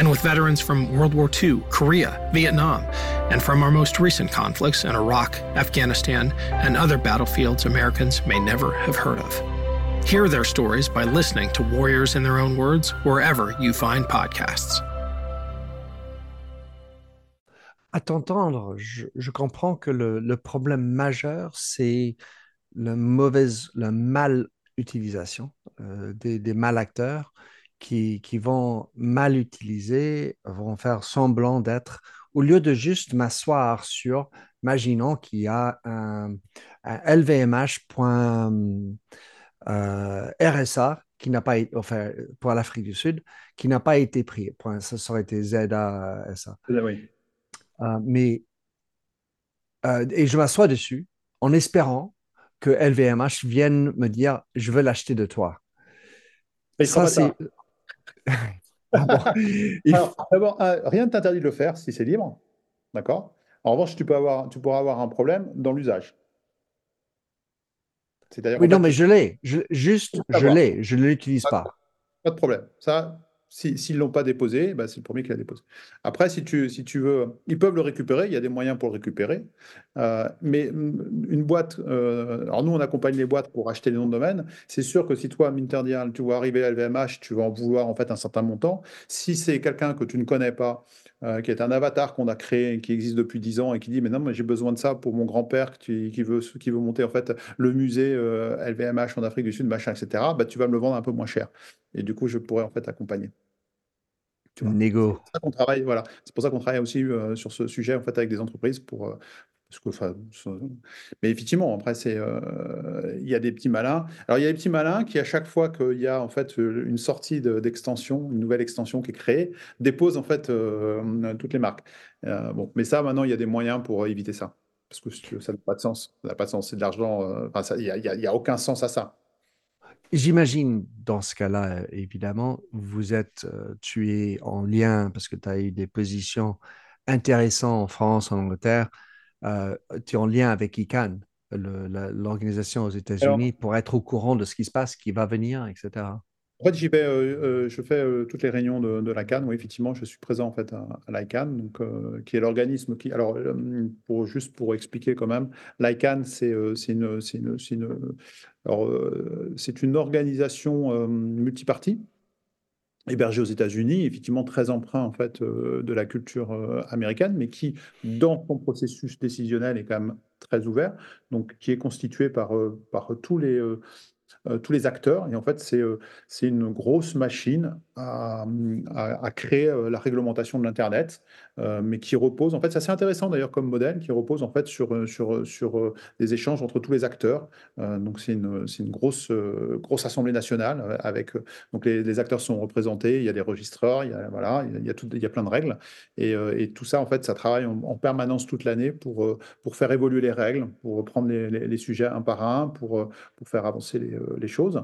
and with veterans from World War II, Korea, Vietnam, and from our most recent conflicts in Iraq, Afghanistan, and other battlefields Americans may never have heard of. Hear their stories by listening to Warriors in Their Own Words wherever you find podcasts. À t'entendre, je, je comprends que le, le problème majeur, c'est mauvaise, la mal utilisation euh, des, des mal acteurs qui, qui vont mal utiliser, vont faire semblant d'être, au lieu de juste m'asseoir sur imaginons qu'il y a un, LVMH.RSA euh, qui n'a pas été, enfin, pour l'Afrique du Sud, qui n'a pas été pris. Ça, aurait été ZASA. Oui. Euh, mais, euh, et je m'assois dessus en espérant que LVMH vienne me dire, je veux l'acheter de toi. ça, c'est... D'abord, rien ne t'interdit de le faire si c'est libre. D'accord? En revanche, tu, peux avoir, tu pourras avoir un problème dans l'usage. Oui, non, mais je l'ai. juste, je l'ai. Je ne l'utilise pas. Pas de problème. Ça, S'ils ne l'ont pas déposé, bah, c'est le premier qui l'a déposé. Après, si tu, si tu veux, ils peuvent le récupérer, il y a des moyens pour le récupérer. Euh, mais mm, une boîte, euh, alors nous, on accompagne les boîtes pour acheter les noms de domaine. C'est sûr que si toi, Minterdial, tu vas arriver à LVMH, tu vas en vouloir en fait un certain montant. Si c'est quelqu'un que tu ne connais pas, euh, qui est un avatar qu'on a créé, qui existe depuis 10 ans et qui dit mais non, mais j'ai besoin de ça pour mon grand-père qui, qui, veut, qui veut monter en fait le musée LVMH en Afrique du Sud, machin, etc. Bah, tu vas me le vendre un peu moins cher. Et du coup, je pourrais en fait accompagner. Négo. C'est pour ça qu'on travaille, voilà. C'est pour ça qu'on travaille aussi euh, sur ce sujet en fait avec des entreprises pour. Euh, mais effectivement, après, c'est, euh, il y a des petits malins. Alors, il y a des petits malins qui, à chaque fois qu'il y a en fait une sortie d'extension, une nouvelle extension qui est créée, déposent en fait toutes les marques. bon, mais ça, maintenant, il y a des moyens pour éviter ça. Parce que ça n'a pas de sens. Ça n'a pas de sens. C'est de l'argent. Enfin, il n'y a, aucun sens à ça. J'imagine, dans ce cas-là, évidemment, vous êtes, euh, tué en lien parce que tu as eu des positions intéressantes en France, en Angleterre. Euh, tu es en lien avec ICANN, l'organisation aux États-Unis, pour être au courant de ce qui se passe, qui va venir, etc. En fait, j'y vais, euh, euh, je fais euh, toutes les réunions de, de l'ICANN. Oui, effectivement, je suis présent en fait à, à l'ICANN, donc qui est l'organisme qui. Alors, pour juste pour expliquer quand même, l'ICANN, c'est une, une organisation multipartie hébergée aux États-Unis, effectivement très emprunt en fait de la culture américaine, mais qui, dans son processus décisionnel, est quand même très ouvert, donc qui est constitué par, par tous les euh, tous les acteurs. Et en fait, c'est euh, une grosse machine à, à, créer euh, la réglementation de l'Internet, mais qui repose, en fait, c'est assez intéressant d'ailleurs comme modèle, qui repose en fait sur, sur, sur des échanges entre tous les acteurs. donc, c'est une, une grosse, grosse assemblée nationale avec, donc les, acteurs sont représentés, il y a des registreurs, il y a, voilà, il y a, tout, il y a plein de règles. Et, tout ça, en fait, ça travaille en, permanence toute l'année pour, pour faire évoluer les règles, pour reprendre les, sujets un par un, pour, pour faire avancer les, choses,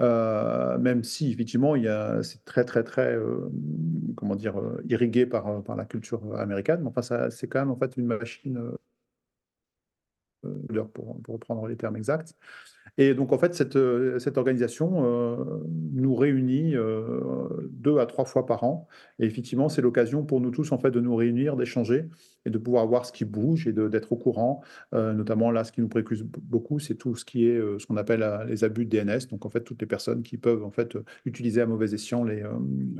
euh, même si effectivement c'est très très très euh, comment dire euh, irrigué par, par la culture américaine, mais enfin c'est quand même en fait une machine pour, pour reprendre les termes exacts, et donc, en fait, cette, euh, cette organisation euh, nous réunit euh, deux à trois fois par an. Et effectivement, c'est l'occasion pour nous tous, en fait, de nous réunir, d'échanger et de pouvoir voir ce qui bouge et d'être au courant. notamment, là, ce qui nous préoccupe beaucoup, c'est tout ce qui est ce qu'on appelle les abus de DNS. Donc, en fait, toutes les personnes qui peuvent, en fait, utiliser à mauvais escient les,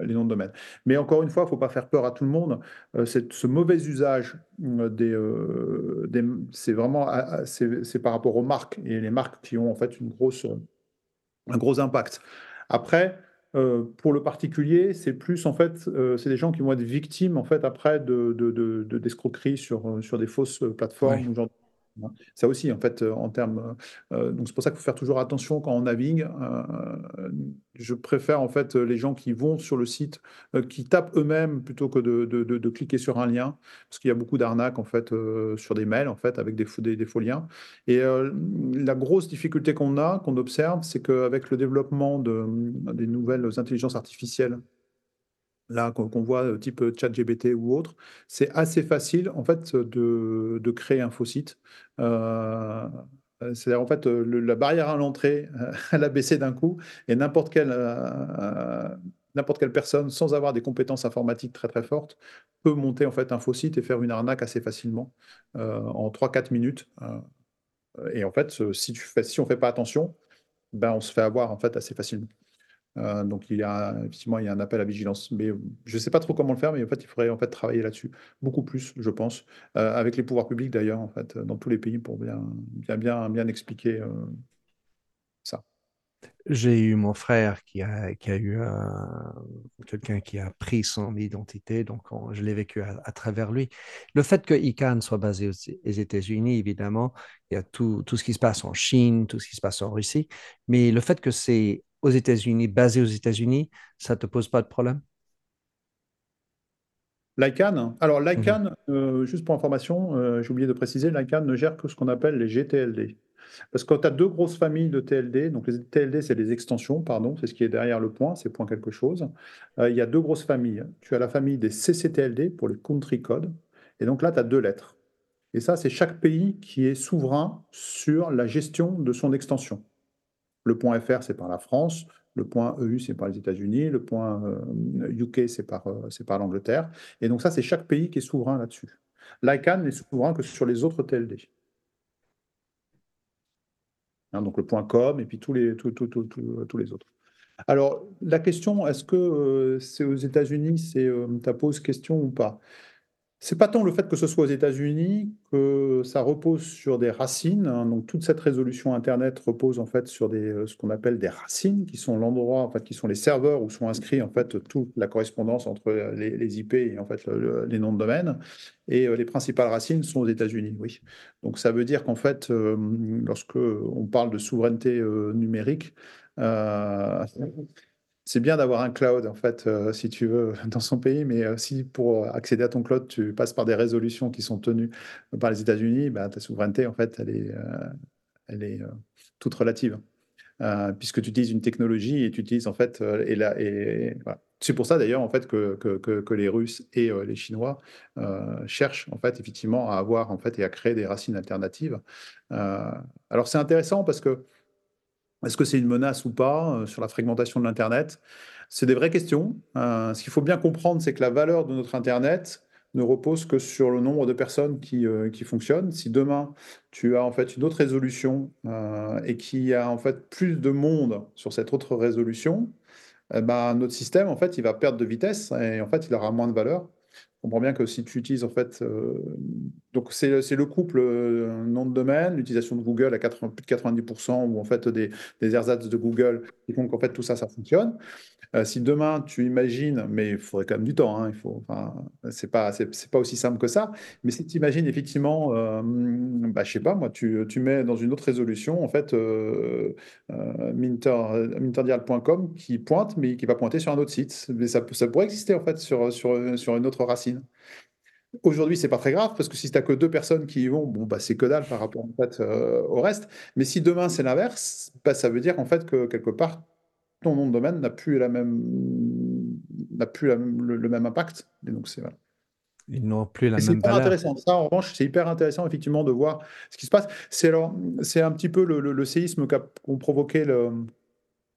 les noms de domaine. Mais encore une fois, il ne faut pas faire peur à tout le monde. ce mauvais usage des, des c'est vraiment c'est par rapport aux marques et les marques qui ont en fait une grosse, un gros impact. Après, euh, pour le particulier, c'est plus en fait, euh, c'est des gens qui vont être victimes en fait après de, de, de, d'escroqueries sur, sur des fausses plateformes ou genre. Ça aussi, en fait, en termes. donc, c'est pour ça qu'il faut faire toujours attention quand on navigue. je préfère, en fait, les gens qui vont sur le site, qui tapent eux-mêmes plutôt que de, cliquer sur un lien, parce qu'il y a beaucoup d'arnaques, en fait, sur des mails, en fait, avec des, faux liens. Et la grosse difficulté qu'on a, qu'on observe, c'est qu'avec le développement de, des nouvelles intelligences artificielles, là qu'on voit euh, type euh, ChatGPT ou autre, c'est assez facile en fait de, créer un faux site. Euh, c'est-à-dire en fait la barrière à l'entrée, elle a baissé d'un coup et n'importe quelle, n'importe quelle personne sans avoir des compétences informatiques très très fortes peut monter en fait un faux site et faire une arnaque assez facilement en 3-4 minutes. et en fait, si on ne fait pas attention, ben on se fait avoir en fait assez facilement. Euh, donc il y a effectivement il y a un appel à vigilance, mais je ne sais pas trop comment le faire, mais en fait il faudrait en fait travailler là-dessus beaucoup plus, je pense, euh, avec les pouvoirs publics d'ailleurs en fait dans tous les pays pour bien bien bien bien expliquer euh, ça. J'ai eu mon frère qui a, qui a eu quelqu'un qui a pris son identité, donc je l'ai vécu à, travers lui. Le fait que ICANN soit basé aux, États-Unis, évidemment, il y a tout, tout, ce qui se passe en Chine, tout ce qui se passe en Russie, mais le fait que c'est aux États-Unis, basé aux États-Unis, ça ne te pose pas de problème? L'ICANN Alors l'ICANN, mhm. euh, juste pour information, euh, j'ai oublié de préciser, l'ICANN ne gère que ce qu'on appelle les GTLD. Parce que tu as deux grosses familles de TLD, donc les TLD, c'est les extensions, pardon, c'est ce qui est derrière le point, c'est point quelque chose. Euh, il y a deux grosses familles. Tu as la famille des CCTLD pour les country codes, et donc là, tu as deux lettres. Et ça, c'est chaque pays qui est souverain sur la gestion de son extension. Le point .fr, c'est par la France, le point EU, c'est par les États-Unis, le point UK, euh, c'est par, euh, par l'Angleterre. Et donc ça, c'est chaque pays qui est souverain là-dessus. L'ICANN n'est souverain que sur les autres TLD. Hein, donc le point .com et puis tous les, tous les autres. Alors, la question, est-ce que euh, c'est aux États-Unis, c'est euh, ta pose question ou pas? C'est pas tant le fait que ce soit aux États-Unis que ça repose sur des racines. Hein. donc toute cette résolution Internet repose en fait sur euh, ce qu'on appelle des racines, qui sont l'endroit, en fait, qui sont les serveurs où sont inscrits en fait toute la correspondance entre les, IP et en fait les noms de domaine. Et euh, les principales racines sont aux États-Unis, oui. Donc ça veut dire qu'en fait, euh, lorsque on parle de souveraineté numérique, c'est bien d'avoir un cloud, en fait, euh, si tu veux, dans son pays, mais euh, si pour accéder à ton cloud, tu passes par des résolutions qui sont tenues par les États-Unis, bah, ta souveraineté, en fait, elle est, euh, elle est toute relative. puisque tu utilises une technologie et tu utilises, en fait, et là, et C'est pour ça, d'ailleurs, en fait, que, que, que, les Russes et les Chinois cherchent, en fait, effectivement, à avoir, en fait, et à créer des racines alternatives. alors, c'est intéressant parce que est-ce que c'est une menace ou pas euh, sur la fragmentation de l'Internet? C'est des vraies questions. Euh, ce qu'il faut bien comprendre, c'est que la valeur de notre Internet ne repose que sur le nombre de personnes qui, euh, qui fonctionnent. Si demain, tu as en fait une autre résolution et qu'il y a en fait plus de monde sur cette autre résolution, eh ben, notre système, en fait, il va perdre de vitesse et en fait, il aura moins de valeur comprends bien que si tu utilises en fait, euh, donc c'est le couple euh, nom de domaine, l'utilisation de Google à 80, plus de 90% ou en fait des, des ersatz de Google qui font qu'en fait tout ça, ça fonctionne. Euh, si demain tu imagines, mais il faudrait quand même du temps, hein, c'est pas, pas aussi simple que ça. Mais si tu imagines effectivement, euh, bah, je sais pas, moi, tu, tu, mets dans une autre résolution en fait euh, minter, minterdial.com qui pointe, mais qui va pointer sur un autre site. Mais ça, pourrait exister en fait sur, sur, sur une autre racine. Aujourd'hui, c'est pas très grave parce que si tu n'as que deux personnes qui y vont, bon, bah, c'est que dalle par rapport au reste. Mais si demain c'est l'inverse, bah, ça veut dire en fait que quelque part ton nom de domaine n'a plus, la même, n'a plus le, même impact. Et donc, c'est voilà. Ils n'ont plus la même C'est intéressant. Ça, en revanche, c'est hyper intéressant, effectivement, de voir ce qui se passe. C'est, alors, c'est un petit peu le, le, séisme qu'a provoqué le,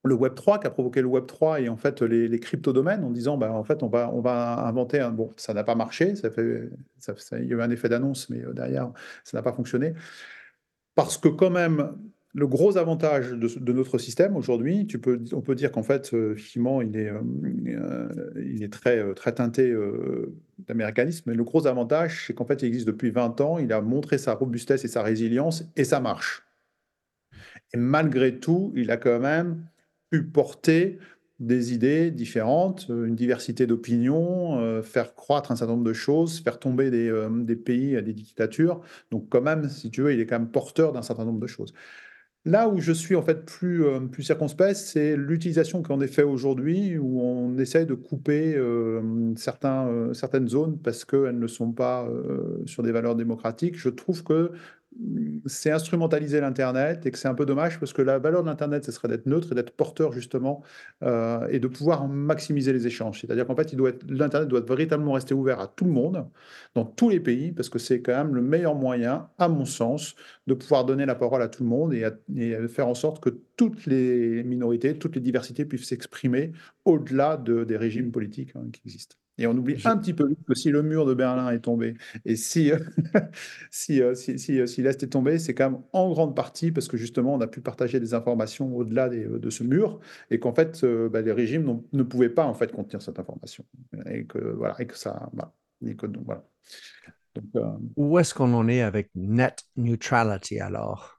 le Web 3, qui a provoqué le Web 3 et en fait les, les crypto-domaines en disant bah, en fait on va, on va inventer un. Bon, ça n'a pas marché, ça fait, ça, il y a eu un effet d'annonce, mais euh, derrière, ça n'a pas fonctionné. Parce que quand même, le gros avantage de, notre système aujourd'hui, on peut dire qu'en fait, euh, effectivement, il est, euh, euh, très teinté d'américanisme, mais le gros avantage, c'est qu'en fait, il existe depuis 20 ans, il a montré sa robustesse et sa résilience, et ça marche. Et malgré tout, il a quand même pu porter des idées différentes, une diversité d'opinions, faire croître un certain nombre de choses, faire tomber des, des pays à des dictatures. Donc quand même, si tu veux, il est quand même porteur d'un certain nombre de choses. Là où je suis en fait plus, euh, plus circonspect, c'est l'utilisation qu'on est fait aujourd'hui, où on essaye de couper euh, euh, certaines zones parce qu'elles ne sont pas sur des valeurs démocratiques. Je trouve que c'est instrumentaliser l'Internet et que c'est un peu dommage parce que la valeur de l'Internet, ce serait d'être neutre et d'être porteur justement euh, et de pouvoir maximiser les échanges. C'est-à-dire qu'en fait, l'Internet doit véritablement rester ouvert à tout le monde, dans tous les pays, parce que c'est quand même le meilleur moyen, à mon sens, de pouvoir donner la parole à tout le monde et, faire en sorte que toutes les minorités, toutes les diversités puissent s'exprimer au-delà de, des régimes politiques hein, qui existent. Et on oublie un petit peu que si le mur de Berlin est tombé et si, si, euh, si, si, euh, si l'Est est tombé, c'est quand même en grande partie parce que justement on a pu partager des informations au-delà euh, de ce mur et qu'en fait bah, les régimes ne pouvaient pas en fait contenir cette information et que voilà et que ça voilà. Et que, donc, voilà. Où est-ce qu'on en est avec net neutrality alors?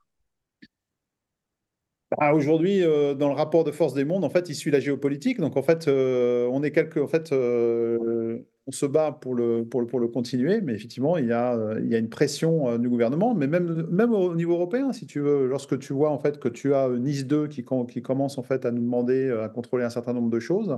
Bah, aujourd'hui, euh, dans le rapport de force des mondes, en fait, il suit la géopolitique. Donc, en fait, euh, on est quelques, en fait, euh, on se bat pour le, pour le, pour le continuer, mais effectivement, il y a, il y a une pression du gouvernement, mais même, même au niveau européen, si tu veux, lorsque tu vois en fait que tu as Nice 2 qui, qui commence en fait à nous demander à contrôler un certain nombre de choses,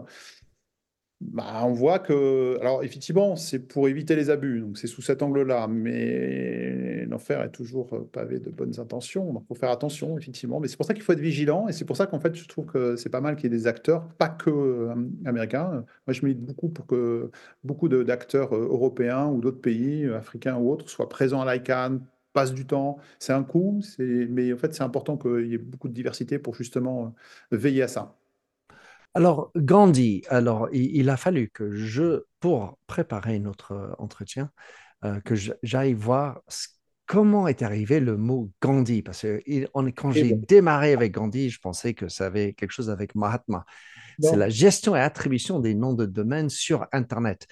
bah, on voit que, alors effectivement, c'est pour éviter les abus, donc c'est sous cet angle-là, mais l'enfer est toujours euh, pavé de bonnes intentions, donc il faut faire attention, effectivement, mais c'est pour ça qu'il faut être vigilant, et c'est pour ça qu'en fait, je trouve que c'est pas mal qu'il y ait des acteurs, pas que euh, américains. Moi, je milite beaucoup pour que beaucoup d'acteurs euh, européens ou d'autres pays, africains ou autres, soient présents à l'ICANN, passent du temps. C'est un coût, mais en fait, c'est important qu'il y ait beaucoup de diversité pour justement veiller à ça. Alors, Gandhi, alors, il, a fallu que je, pour préparer notre entretien, euh, que j'aille voir comment est arrivé le mot Gandhi. Parce que quand j'ai démarré avec Gandhi, je pensais que ça avait quelque chose avec Mahatma. C'est la gestion et attribution des noms de domaine sur Internet.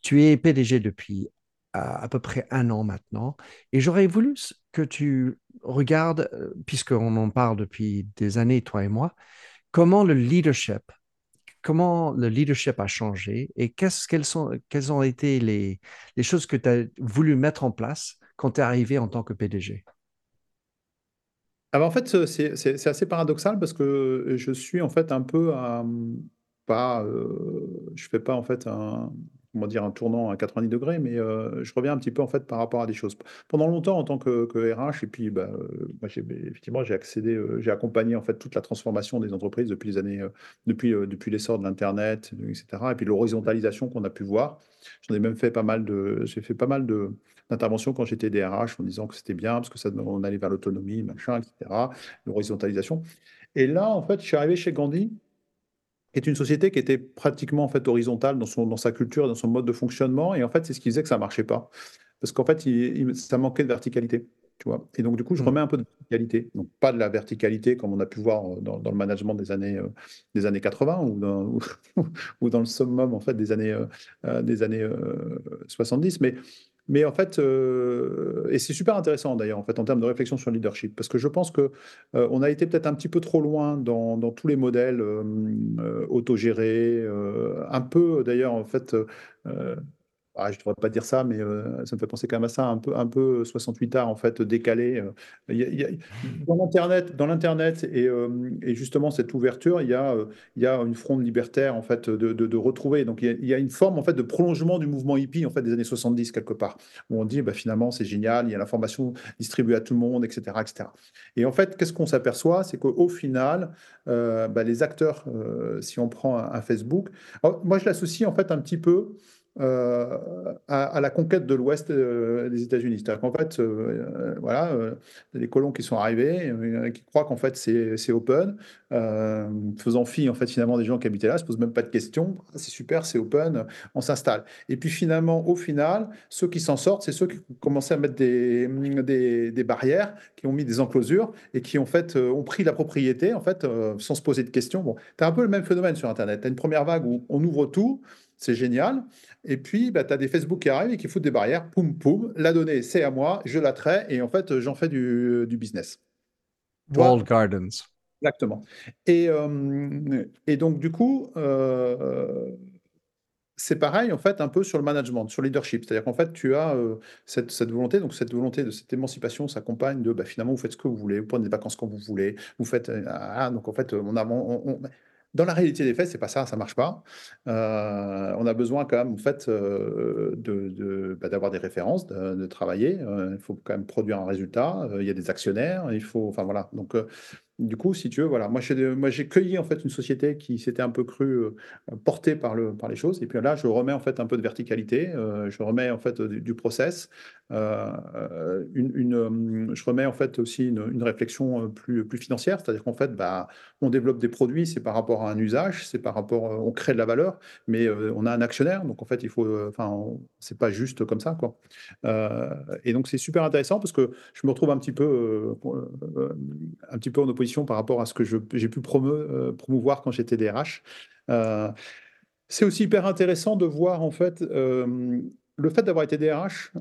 Tu es PDG depuis à, peu près un an maintenant. Et j'aurais voulu que tu regardes, euh, puisqu'on en parle depuis des années, toi et moi, comment le leadership comment le leadership a changé et quelles, sont, ont été les, choses que tu as voulu mettre en place quand tu es arrivé en tant que PDG ah bah, en fait, c'est, assez paradoxal parce que je suis en fait un peu à, pas, euh, je fais pas en fait un, comment dire, un tournant à 90 degrés, mais euh, je reviens un petit peu en fait par rapport à des choses. Pendant longtemps, en tant que, RH, et puis bah, euh, moi, j'ai, effectivement, j'ai accédé, euh, j'ai accompagné en fait toute la transformation des entreprises depuis les années, depuis, depuis l'essor de l'internet, etc. Et puis l'horizontalisation qu'on a pu voir. J'en ai même fait pas mal de, j'ai fait pas mal de d'interventions quand j'étais DRH en disant que c'était bien parce que ça, on allait vers l'autonomie, machin, etc. L'horizontalisation. Et là, en fait, je suis arrivé chez Gandhi est une société qui était pratiquement en fait horizontale dans, son, dans sa culture, dans son mode de fonctionnement. Et en fait, c'est ce qui faisait que ça marchait pas. Parce qu'en fait, il, ça manquait de verticalité. Tu vois et donc, du coup, je mmh. remets un peu de verticalité. Donc, pas de la verticalité comme on a pu voir dans, dans le management des années, euh, des années 80 ou dans, ou, dans le summum en fait, des années, euh, euh, des années 70, mais mais en fait, euh, et c'est super intéressant d'ailleurs, en fait, en termes de réflexion sur le leadership, parce que je pense que euh, on a été peut-être un petit peu trop loin dans, dans tous les modèles euh, autogérés, un peu d'ailleurs, en fait, ah, je ne devrais pas dire ça, mais euh, ça me fait penser quand même à ça, un peu, un peu 68 art en fait décalé. Euh. Dans l'internet, dans l'internet et, euh, justement cette ouverture, il y a, une fronde libertaire en fait de, retrouver. Donc il y, a, une forme en fait de prolongement du mouvement hippie en fait des années 70 quelque part, où on dit bah, finalement c'est génial, il y a l'information distribuée à tout le monde, etc., etc. Et en fait, qu'est-ce qu'on s'aperçoit, c'est qu'au final, bah, les acteurs, si on prend un, Facebook, moi je l'associe en fait un petit peu euh, à, la conquête de l'Ouest euh, des États-Unis. C'est-à-dire qu'en fait, euh, voilà, les colons qui sont arrivés, qui croient qu'en fait c'est open, faisant fi en fait finalement des gens qui habitaient là, se posent même pas de questions. Ah, c'est super, c'est open, on s'installe. Et puis finalement, au final, ceux qui s'en sortent, c'est ceux qui ont à mettre des, barrières, qui ont mis des enclosures et qui en fait ont pris la propriété en fait sans se poser de questions. Bon, tu as un peu le même phénomène sur Internet. Tu as une première vague où on ouvre tout c'est génial. Et puis, bah, tu as des Facebook qui arrivent et qui foutent des barrières, poum, poum, la donnée, c'est à moi, je la traite et en fait, j'en fais du, du business. Walled Gardens. Exactement. Et, euh, et donc, du coup, euh, c'est pareil, en fait, un peu sur le management, sur le leadership. C'est-à-dire qu'en fait, tu as euh, cette, cette, volonté, donc cette volonté de cette émancipation s'accompagne de, bah, finalement, vous faites ce que vous voulez, vous prenez des vacances quand vous voulez, vous faites... Ah, donc, en fait, on a... on, dans la réalité des faits, c'est pas ça, ça marche pas. Euh, on a besoin quand même, en fait, euh, bah, d'avoir des références, de, travailler. Euh, il faut quand même produire un résultat. il y a des actionnaires. Il faut, enfin voilà. Donc, du coup, si tu veux, voilà, moi j'ai, cueilli en fait une société qui s'était un peu crue portée par le, par les choses. Et puis là, je remets en fait un peu de verticalité. je remets en fait du, process. une, une, je remets en fait aussi une, une réflexion plus, plus financière, c'est-à-dire qu'en fait, bah, on développe des produits, c'est par rapport à un usage, c'est par rapport, on crée de la valeur, mais on a un actionnaire, donc en fait, il faut, enfin, c'est pas juste comme ça, quoi. et donc c'est super intéressant parce que je me retrouve un petit peu, un petit peu en opposition par rapport à ce que j'ai pu promouvoir quand j'étais DRH. c'est aussi hyper intéressant de voir en fait le fait d'avoir été DRH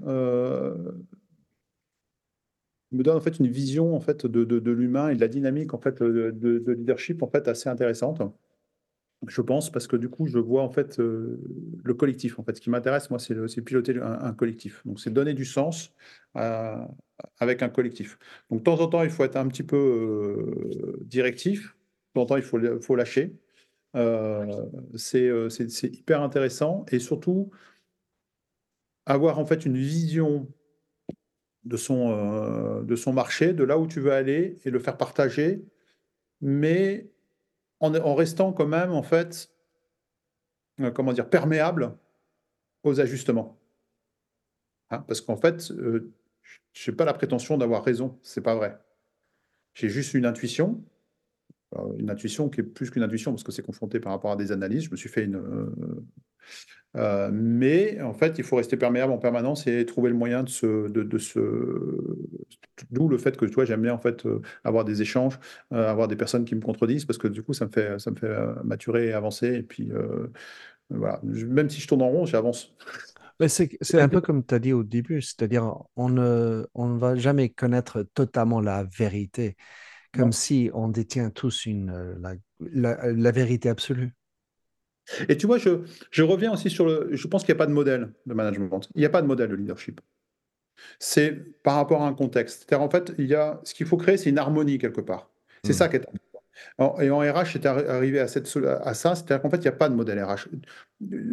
me donne en fait une vision en fait de, de, de l'humain et de la dynamique en fait de, de, leadership en fait assez intéressante. Je pense parce que du coup, je vois en fait euh, le collectif. En fait, ce qui m'intéresse, moi, c'est piloter un, collectif. Donc, c'est donner du sens avec un collectif. Donc, de temps en temps, il faut être un petit peu euh, directif. De temps en temps, il faut, lâcher. Euh, c'est hyper intéressant et surtout avoir en fait une vision de son, de son marché, de là où tu veux aller et le faire partager, mais en, restant quand même en fait, euh, comment dire, perméable aux ajustements. Hein, parce qu'en fait, euh, je n'ai pas la prétention d'avoir raison, c'est pas vrai. J'ai juste une intuition, une intuition qui est plus qu'une intuition parce que c'est confronté par rapport à des analyses. Je me suis fait une. Euh, mais en fait, il faut rester perméable en permanence et trouver le moyen de se. De, se... D'où le fait que toi, j'aime bien en fait avoir des échanges, avoir des personnes qui me contredisent parce que du coup, ça me fait, ça me fait maturer et avancer. Et puis, voilà. Même si je tourne en rond, j'avance. C'est un peu comme tu as dit au début, c'est-à-dire on ne, on ne va jamais connaître totalement la vérité, comme si on détient tous une, euh, la, la, la, vérité absolue. Et tu vois, je, je reviens aussi sur le... Je pense qu'il n'y a pas de modèle de management. Il n'y a pas de modèle de leadership. C'est par rapport à un contexte. C'est-à-dire, en fait, il y a, ce qu'il faut créer, c'est une harmonie quelque part. C'est mmh. ça qui est et en RH, c'est arrivé à, cette, à ça, c'est-à-dire qu'en fait, il n'y a pas de modèle RH.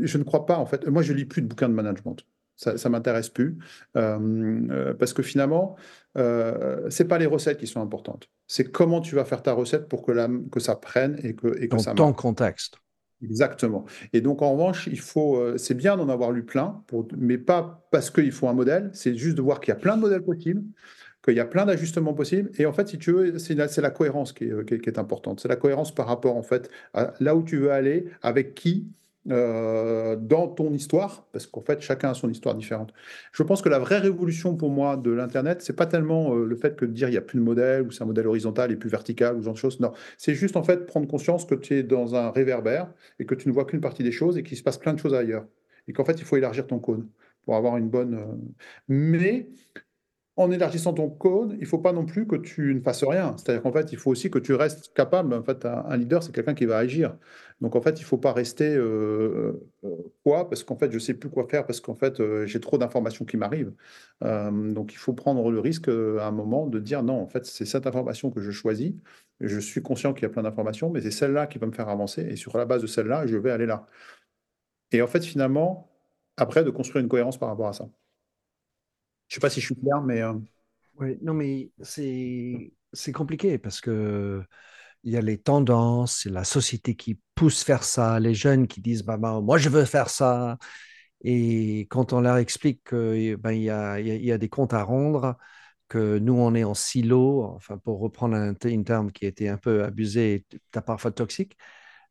Je ne crois pas, en fait. Moi, je lis plus de bouquins de management. Ça ne m'intéresse plus. Euh, euh, parce que finalement, euh, ce n'est pas les recettes qui sont importantes. C'est comment tu vas faire ta recette pour que, la, que ça prenne et que, et que Dans ça ton contexte. Exactement. Et donc, en revanche, il faut, euh, c'est bien d'en avoir lu plein, pour, mais pas parce qu'il faut un modèle, c'est juste de voir qu'il y a plein de modèles possibles, qu'il y a plein d'ajustements possibles. Et en fait, si tu veux, c'est la, la, cohérence qui est, qui est, importante. C'est la cohérence par rapport, en fait, à là où tu veux aller, avec qui, euh, dans ton histoire, parce qu'en fait, chacun a son histoire différente. Je pense que la vraie révolution pour moi de l'Internet, c'est pas tellement euh, le fait de dire il n'y a plus de modèle, ou c'est un modèle horizontal et plus vertical, ou ce genre de choses. Non, c'est juste en fait prendre conscience que tu es dans un réverbère et que tu ne vois qu'une partie des choses et qu'il se passe plein de choses ailleurs. Et qu'en fait, il faut élargir ton cône pour avoir une bonne. Euh, mais en élargissant ton code, il ne faut pas non plus que tu ne fasses rien. C'est-à-dire qu'en fait, il faut aussi que tu restes capable. En fait, un, leader, c'est quelqu'un qui va agir. Donc, en fait, il ne faut pas rester euh, euh, quoi Parce qu'en fait, je ne sais plus quoi faire parce qu'en fait, euh, j'ai trop d'informations qui m'arrivent. donc, il faut prendre le risque à un moment de dire non, en fait, c'est cette information que je choisis. Je suis conscient qu'il y a plein d'informations, mais c'est celle-là qui va me faire avancer. Et sur la base de celle-là, je vais aller là. Et en fait, finalement, après, de construire une cohérence par rapport à ça. Je sais pas si je suis clair, mais. Euh, oui, non, mais c'est c'est compliqué parce que il y a les tendances, la société qui pousse faire ça, les jeunes qui disent bah, bah, moi je veux faire ça. Et quand on leur explique qu'il ben, y, a, y, a, des comptes à rendre, que nous on est en silo, enfin pour reprendre un, terme qui été un peu abusé, parfois toxique,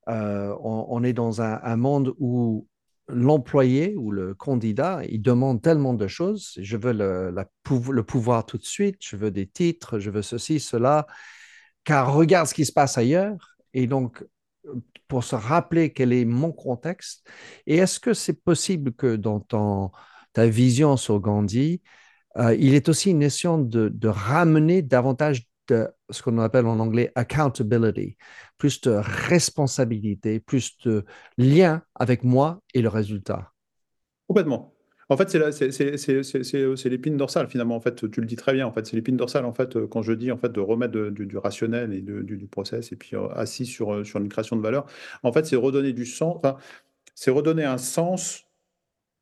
euh, on, est dans un, un monde où l'employé ou le candidat, il demande tellement de choses. Je veux le, le, pouvoir tout de suite, je veux des titres, je veux ceci, cela, car regarde ce qui se passe ailleurs. Et donc, pour se rappeler quel est mon contexte, et est-ce que c'est possible que dans ton, ta vision sur Gandhi, euh, il est aussi une notion de, de ramener davantage de ce qu'on appelle en anglais accountability, plus de responsabilité, plus de lien avec moi et le résultat. Complètement. En fait, c'est l'épine dorsale finalement. En fait, tu le dis très bien. En fait, c'est l'épine dorsale. En fait, quand je dis en fait de remettre du, rationnel et du, du, process et puis euh, assis sur, euh, sur une création de valeur, en fait, c'est redonner du sens. Enfin, c'est redonner un sens.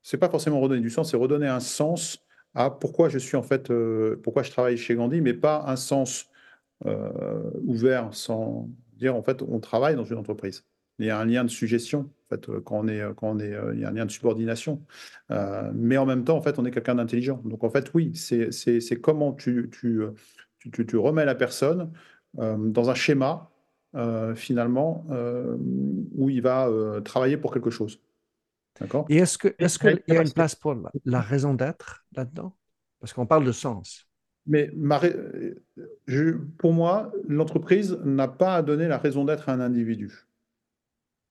C'est pas forcément redonner du sens, c'est redonner un sens à pourquoi je suis en fait, euh, pourquoi je travaille chez Gandhi, mais pas un sens euh, ouvert sans dire en fait on travaille dans une entreprise. Il y a un lien de suggestion en fait, euh, quand on est, quand on est, euh, il y a un lien de subordination. mais en même temps, en fait, on est quelqu'un d'intelligent. Donc en fait, oui, c'est comment tu, tu, tu, tu, remets la personne dans un schéma finalement où il va travailler pour quelque chose. D'accord? Et est-ce qu'il est qu'il y a une place pour la raison d'être là-dedans? Parce qu'on parle de sens. Mais pour moi, l'entreprise n'a pas à donner la raison d'être à un individu.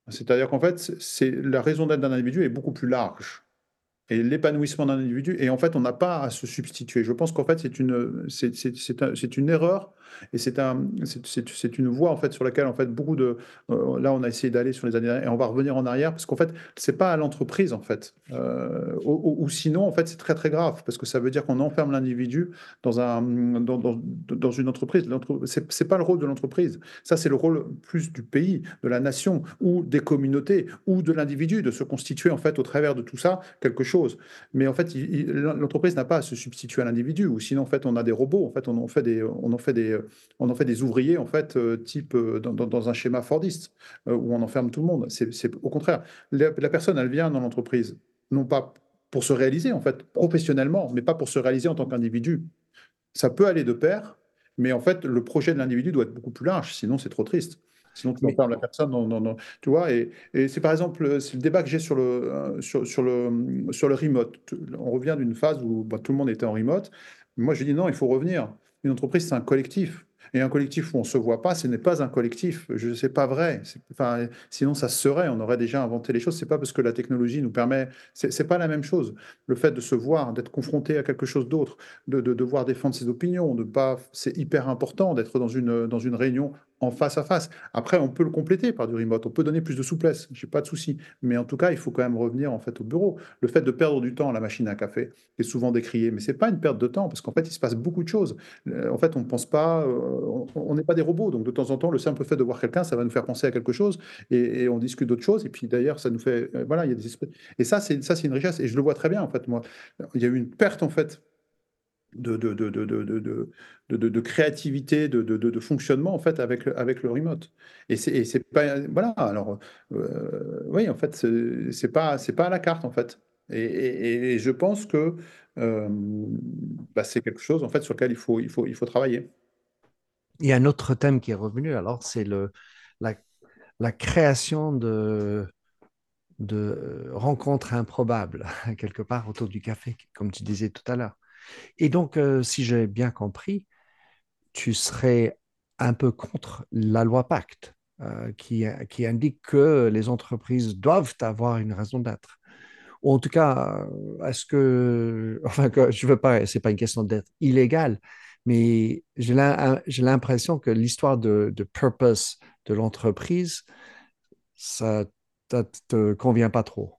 C'est-à-dire qu'en fait, c'est la raison d'être d'un individu est beaucoup plus large. et l'épanouissement d'un individu. Et en fait, on n'a pas à se substituer. Je pense qu'en fait, c'est, une erreur et c'est, un, c'est, une voie en fait sur laquelle en fait beaucoup de, euh, là, on a essayé d'aller sur les années et on va revenir en arrière parce qu'en fait, c'est pas à l'entreprise en fait, euh, ou, sinon en fait, c'est très très grave parce que ça veut dire qu'on enferme l'individu dans un, dans, dans, dans une entreprise. C'est, pas le rôle de l'entreprise. Ça, c'est le rôle plus du pays, de la nation ou des communautés ou de l'individu de se constituer en fait au travers de tout ça quelque chose mais en fait, l'entreprise n'a pas à se substituer à l'individu, ou sinon, en fait, on a des robots, en fait, on en fait des, on en fait des, on en fait des ouvriers, en fait, euh, type euh, dans, un schéma Fordiste, euh, où on enferme tout le monde. C'est au contraire. La, personne, elle vient dans l'entreprise, non pas pour se réaliser, en fait, professionnellement, mais pas pour se réaliser en tant qu'individu. Ça peut aller de pair, mais en fait, le projet de l'individu doit être beaucoup plus large, sinon c'est trop triste. Sinon, tu enfermes la personne dans, tu vois. Et, c'est par exemple, c'est le débat que j'ai sur le, euh, sur, sur, le, sur le remote. On revient d'une phase où bah, tout le monde était en remote. Moi, je dis non, il faut revenir. Une entreprise, c'est un collectif. Et un collectif où on ne se voit pas, ce n'est pas un collectif. Je sais pas vrai. Sinon, ça serait. On aurait déjà inventé les choses. C'est pas parce que la technologie nous permet. C'est pas la même chose. Le fait de se voir, d'être confronté à quelque chose d'autre, de, de, devoir défendre ses opinions, de pas. C'est hyper important d'être dans une dans une réunion en face à face. Après, on peut le compléter par du remote, on peut donner plus de souplesse, j'ai pas de souci. Mais en tout cas, il faut quand même revenir en fait au bureau. Le fait de perdre du temps à la machine à café est souvent décrié, mais c'est pas une perte de temps parce qu'en fait, il se passe beaucoup de choses. Euh, en fait, on ne pense pas, euh, on n'est pas des robots, donc de temps en temps, le simple fait de voir quelqu'un, ça va nous faire penser à quelque chose et, on discute d'autres choses. Et puis d'ailleurs, ça nous fait, euh, voilà, il y a des et ça, c'est ça, c'est une richesse et je le vois très bien en fait. Moi, il y a eu une perte en fait de, de, de, de, créativité, de, fonctionnement en fait avec, avec le remote. Et c'est pas voilà. Alors euh, oui, en fait, c'est pas c'est pas à la carte en fait. Et, et, je pense que euh, bah, c'est quelque chose en fait sur lequel il faut il faut il faut travailler. Il y a un autre thème qui est revenu. Alors c'est le la, la création de de rencontres improbables quelque part autour du café, comme tu disais tout à l'heure. Et donc, euh, si j'ai bien compris, tu serais un peu contre la loi Pacte, euh, qui, indique que les entreprises doivent avoir une raison d'être. Ou en tout cas, est-ce que, enfin, que, je veux pas, c'est pas une question d'être illégal, mais j'ai l'impression que l'histoire de, de, purpose de l'entreprise, ça ne te convient pas trop.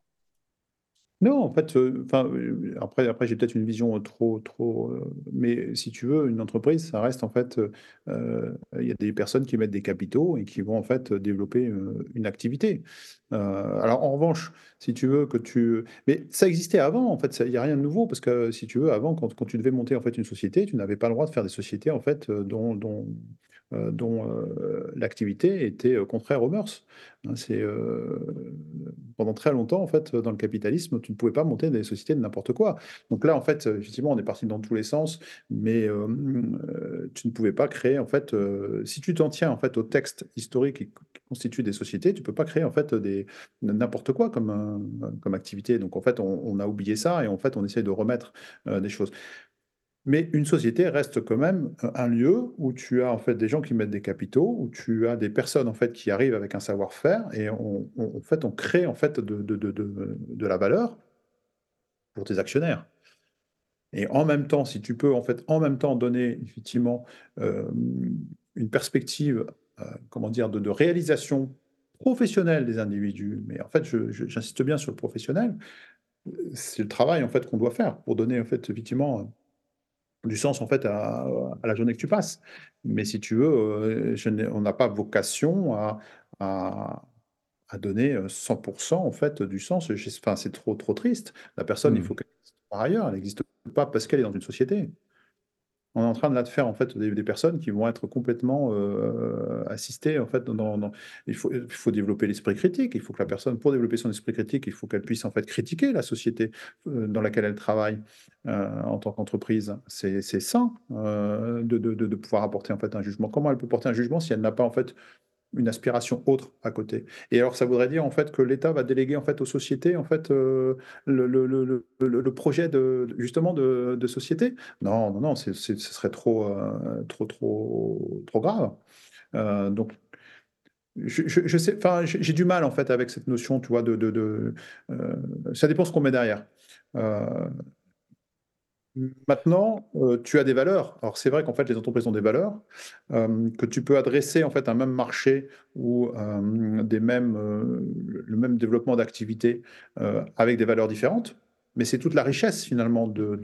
Non, en fait, euh, enfin, euh, après, après j'ai peut-être une vision trop, trop. Euh, mais si tu veux, une entreprise, ça reste en fait, il y a des personnes qui mettent des capitaux et qui vont en fait développer une activité. alors en revanche, si tu veux que tu, mais ça existait avant, en fait, il n'y a rien de nouveau parce que si tu veux, avant, quand, quand tu devais monter en fait une société, tu n'avais pas le droit de faire des sociétés en fait dont, euh, dont euh, l'activité était euh, contraire aux mœurs. Hein, c'est pendant très longtemps en fait dans le capitalisme, tu ne pouvais pas monter des sociétés de n'importe quoi. Donc là en fait, effectivement, on est parti dans tous les sens, mais tu ne pouvais pas créer en fait, si tu t'en tiens en fait au texte historique qui constitue des sociétés, tu peux pas créer en fait des n'importe quoi comme comme activité. Donc en fait, on, on, a oublié ça et en fait, on essaie de remettre des choses. Mais une société reste quand même un lieu où tu as en fait des gens qui mettent des capitaux, où tu as des personnes en fait qui arrivent avec un savoir-faire et on, en fait on crée en fait de, la valeur pour tes actionnaires. Et en même temps, si tu peux en fait en même temps donner effectivement euh, une perspective, euh, comment dire, de, réalisation professionnelle des individus, mais en fait j'insiste bien sur le professionnel, c'est le travail en fait qu'on doit faire pour donner en fait effectivement du sens en fait à, la journée que tu passes. Mais si tu veux, euh, on n'a pas vocation à, à, donner 100% en fait du sens. Enfin, c'est trop trop triste. La personne, il mmh. faut qu'elle existe par ailleurs. Elle n'existe pas parce qu'elle est dans une société on est en train de là faire en fait des, personnes qui vont être complètement euh, assistées en fait dans, il, faut, développer l'esprit critique. Il faut que la personne pour développer son esprit critique il faut qu'elle puisse en fait critiquer la société euh, dans laquelle elle travaille euh, en tant qu'entreprise. C'est sain de, de, de, pouvoir apporter en fait un jugement. Comment elle peut porter un jugement si elle n'a pas en fait une aspiration autre à côté. Et alors, ça voudrait dire en fait que l'État va déléguer en fait aux sociétés en fait euh, le, le, le, projet de justement de, de société. Non, non, non, ce serait trop, euh, trop, trop, trop grave. Euh, donc, je, sais, enfin, j'ai du mal en fait avec cette notion, tu vois, de, de, euh, ça dépend ce qu'on met derrière. Euh, maintenant, euh, tu as des valeurs. Alors c'est vrai qu'en fait les entreprises ont des valeurs que tu peux adresser en fait un même marché ou des mêmes, le même développement d'activité avec des valeurs différentes. Mais c'est toute la richesse finalement de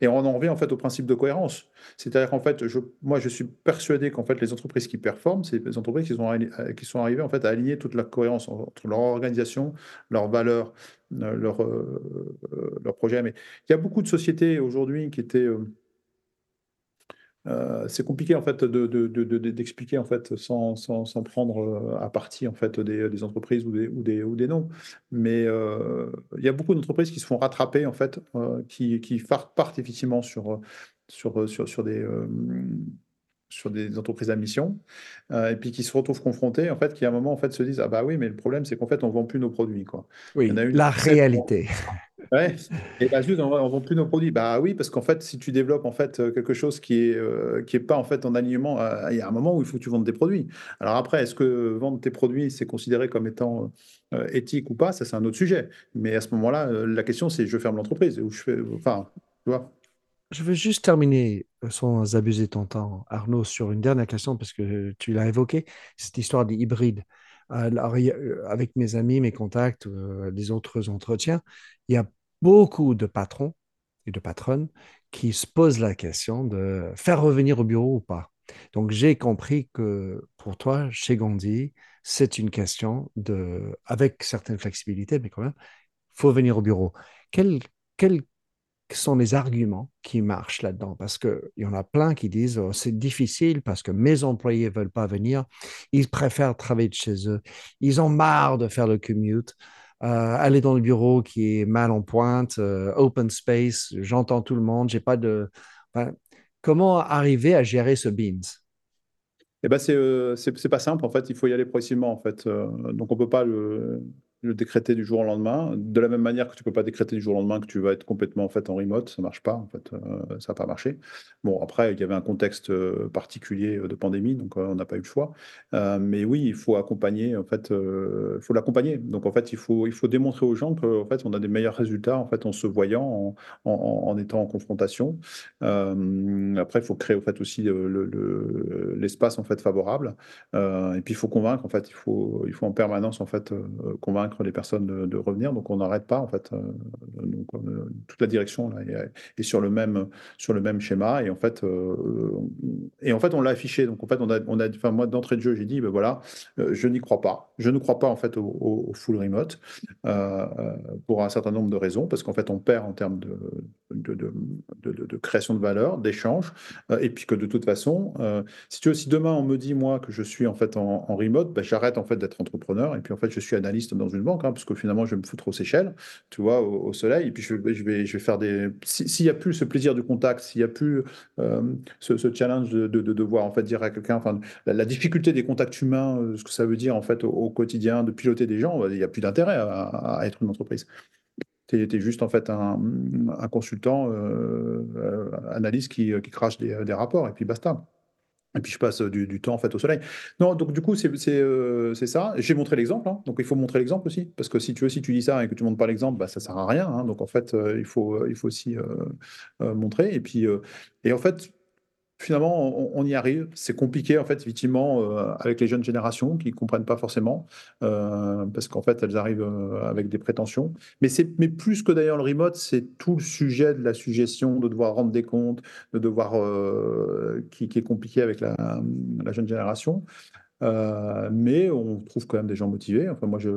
Et on en revient en fait au principe de cohérence. C'est-à-dire qu'en fait, moi, je suis persuadé qu'en fait, les entreprises qui performent, c'est les entreprises qui sont, euh, arrivées en fait à aligner toute la cohérence entre leur organisation, leurs valeurs, euh, leur, euh, leur projet. Mais il y a beaucoup de sociétés aujourd'hui qui étaient euh, c'est compliqué en fait d'expliquer de, en fait sans, sans, sans, prendre euh, à partie en fait des, des entreprises ou des, ou des, ou des noms. Mais euh, il y a beaucoup d'entreprises qui se font rattraper en fait, qui, qui partent effectivement sur, sur, sur, sur des sur des entreprises à mission, et puis qui se retrouvent confrontés, en fait, qui à un moment en fait se disent ah bah oui, mais le problème c'est qu'en fait on vend plus nos produits quoi. Oui, la réalité. Et bah juste, on, ne vend plus nos produits. Bah oui, parce qu'en fait, si tu développes en fait euh, quelque chose qui est euh, qui est pas en fait en alignement, euh, il y a un moment où il faut que tu vendes tes produits. Alors après, est-ce que vendre tes produits c'est considéré comme étant éthique ou pas? Ça c'est un autre sujet. Mais à ce moment-là, la question c'est je ferme l'entreprise ou je fais, enfin, tu vois. Je veux juste terminer sans abuser ton temps, Arnaud, sur une dernière question parce que tu l'as évoqué, cette histoire des hybrides. Alors, avec mes amis, mes contacts, les autres entretiens, il y a beaucoup de patrons et de patronnes qui se posent la question de faire revenir au bureau ou pas. Donc, j'ai compris que pour toi, chez Gandhi, c'est une question de, avec certaines flexibilités, mais quand même, faut venir au bureau. Quels quel sont les arguments qui marchent là-dedans? Parce qu'il y en a plein qui disent oh, c'est difficile parce que mes employés ne veulent pas venir, ils préfèrent travailler de chez eux, ils ont marre de faire le commute. Euh, aller dans le bureau qui est mal en pointe, euh, open space, j'entends tout le monde, j'ai pas de. comment arriver à gérer ce beans? Eh ben euh, c'est pas simple en fait, il faut y aller progressivement en fait. donc on peut pas le, le décréter du jour au lendemain. De la même manière que tu peux pas décréter du jour au lendemain que tu vas être complètement en fait en remote, ça marche pas en fait, euh, ça n'a pas marché. Bon après il y avait un contexte euh, particulier euh, de pandémie, donc on n'a pas eu le choix. mais oui, il faut accompagner en fait, il faut l'accompagner. Donc en fait il faut il faut démontrer aux gens qu'en fait on a des meilleurs résultats en fait en se voyant, en, en, étant en confrontation. après il faut créer en fait aussi l'espace le, en fait favorable. et puis il faut convaincre en fait, il faut il faut en permanence en fait convaincre les personnes de, revenir. Donc on n'arrête pas en fait. Euh, donc, euh, toute la direction là, est, sur le même sur le même schéma et en fait euh, et en fait on l'a affiché. Donc en fait on a on a moi d'entrée de jeu j'ai dit ben voilà je n'y crois pas. Je ne crois pas en fait au, full remote pour un certain nombre de raisons parce qu'en fait on perd en termes de, de, création de valeur, d'échange, et puis que de toute façon, si tu veux, si demain on me dit moi que je suis en fait en, remote, ben, j'arrête en fait d'être entrepreneur et puis en fait je suis analyste dans une banque, hein, parce que finalement, je vais me foutre aux Seychelles, tu vois, au, soleil, et puis je, vais, faire des. S'il n'y a plus ce plaisir du contact, s'il n'y a plus euh, ce, challenge de, de, devoir en fait dire à quelqu'un, enfin, la, difficulté des contacts humains, euh, ce que ça veut dire en fait au, quotidien, de piloter des gens, il n'y a plus d'intérêt à, être une entreprise. Tu es, juste en fait un, consultant euh, analyste qui, crache des rapports, et puis basta. Et puis je passe du, temps en fait au soleil. Non, donc du coup c'est euh, ça. J'ai montré l'exemple, hein. donc il faut montrer l'exemple aussi, parce que si tu veux, si tu dis ça et que tu montres pas l'exemple, bah, ça sert à rien. Hein. donc en fait, euh, il faut il faut aussi euh, montrer. Et puis et en fait, finalement, on, y arrive. C'est compliqué, en fait, effectivement, euh, avec les jeunes générations qui ne comprennent pas forcément, euh, parce qu'en fait, elles arrivent euh, avec des prétentions. Mais, mais plus que d'ailleurs le remote, c'est tout le sujet de la suggestion, de devoir rendre des comptes, de devoir, qui, est compliqué avec la, la jeune génération. mais on trouve quand même des gens motivés. Enfin, moi, je,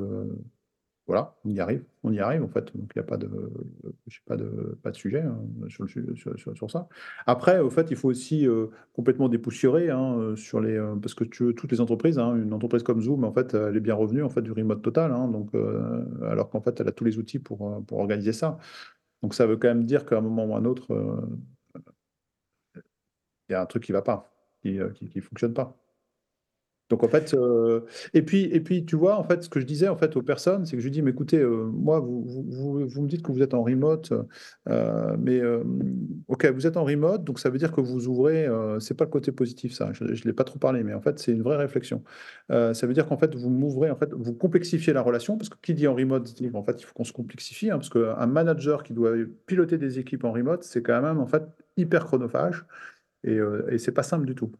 voilà, on y arrive, on y arrive en fait. Donc il n'y a pas de, pas de, pas de sujet hein, sur, sur, ça. Après, au fait, il faut aussi euh, complètement dépoussiérer hein, euh, sur les, euh, parce que toutes les entreprises, hein, une entreprise comme Zoom, en fait, elle est bien revenue en fait du remote total, donc alors qu'en fait, elle a tous les outils pour, pour organiser ça. Donc ça veut quand même dire qu'à un moment ou à un autre, il y a un truc qui ne va pas, qui ne fonctionne pas. Donc en fait, euh, et puis et puis tu vois en fait ce que je disais en fait aux personnes, c'est que je dis mais écoutez, euh, moi vous, vous, vous, me dites que vous êtes en remote, euh, mais ok vous êtes en remote, donc ça veut dire que vous ouvrez, c'est pas le côté positif ça, je, ne l'ai pas trop parlé, mais en fait c'est une vraie réflexion. ça veut dire qu'en fait vous m'ouvrez en fait vous complexifiez la relation parce que qui dit en remote dit en fait il faut qu'on se complexifie hein, parce qu'un manager qui doit piloter des équipes en remote c'est quand même en fait hyper chronophage et, et c'est pas simple du tout.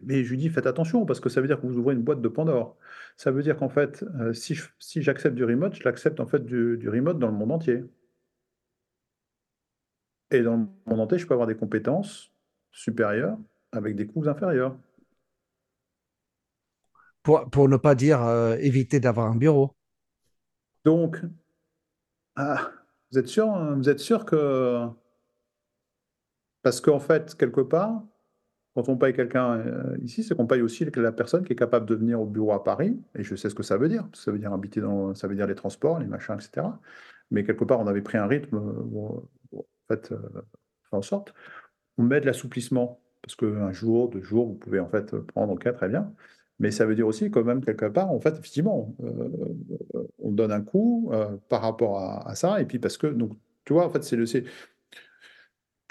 Mais je lui dis: «Faites attention parce que ça veut dire que vous ouvrez une boîte de Pandore». Ça veut dire qu'en fait, euh, si si j'accepte du remote, je l'accepte en fait du du remote dans le monde entier. Et dans le monde entier, je peux avoir des compétences supérieures avec des coûts inférieurs. Pour pour ne pas dire, euh, éviter d'avoir un bureau. Donc ah, vous êtes sûr, hein, vous êtes sûr que parce qu'en fait, quelque part quand on paye quelqu'un euh, ici, c'est qu'on paye aussi la personne qui est capable de venir au bureau à Paris, et je sais ce que ça veut dire, ça veut dire habiter dans, ça veut dire les transports, les machins, etc. Mais quelque part, on avait pris un rythme, euh, en fait, euh, en sorte, on met de l'assouplissement, parce qu'un jour, deux jours, vous pouvez en fait prendre, ok, très bien. Mais ça veut dire aussi quand même quelque part, en fait, effectivement, on donne un coup par rapport à, à, ça, et puis parce que, donc, tu vois, en fait, c'est le,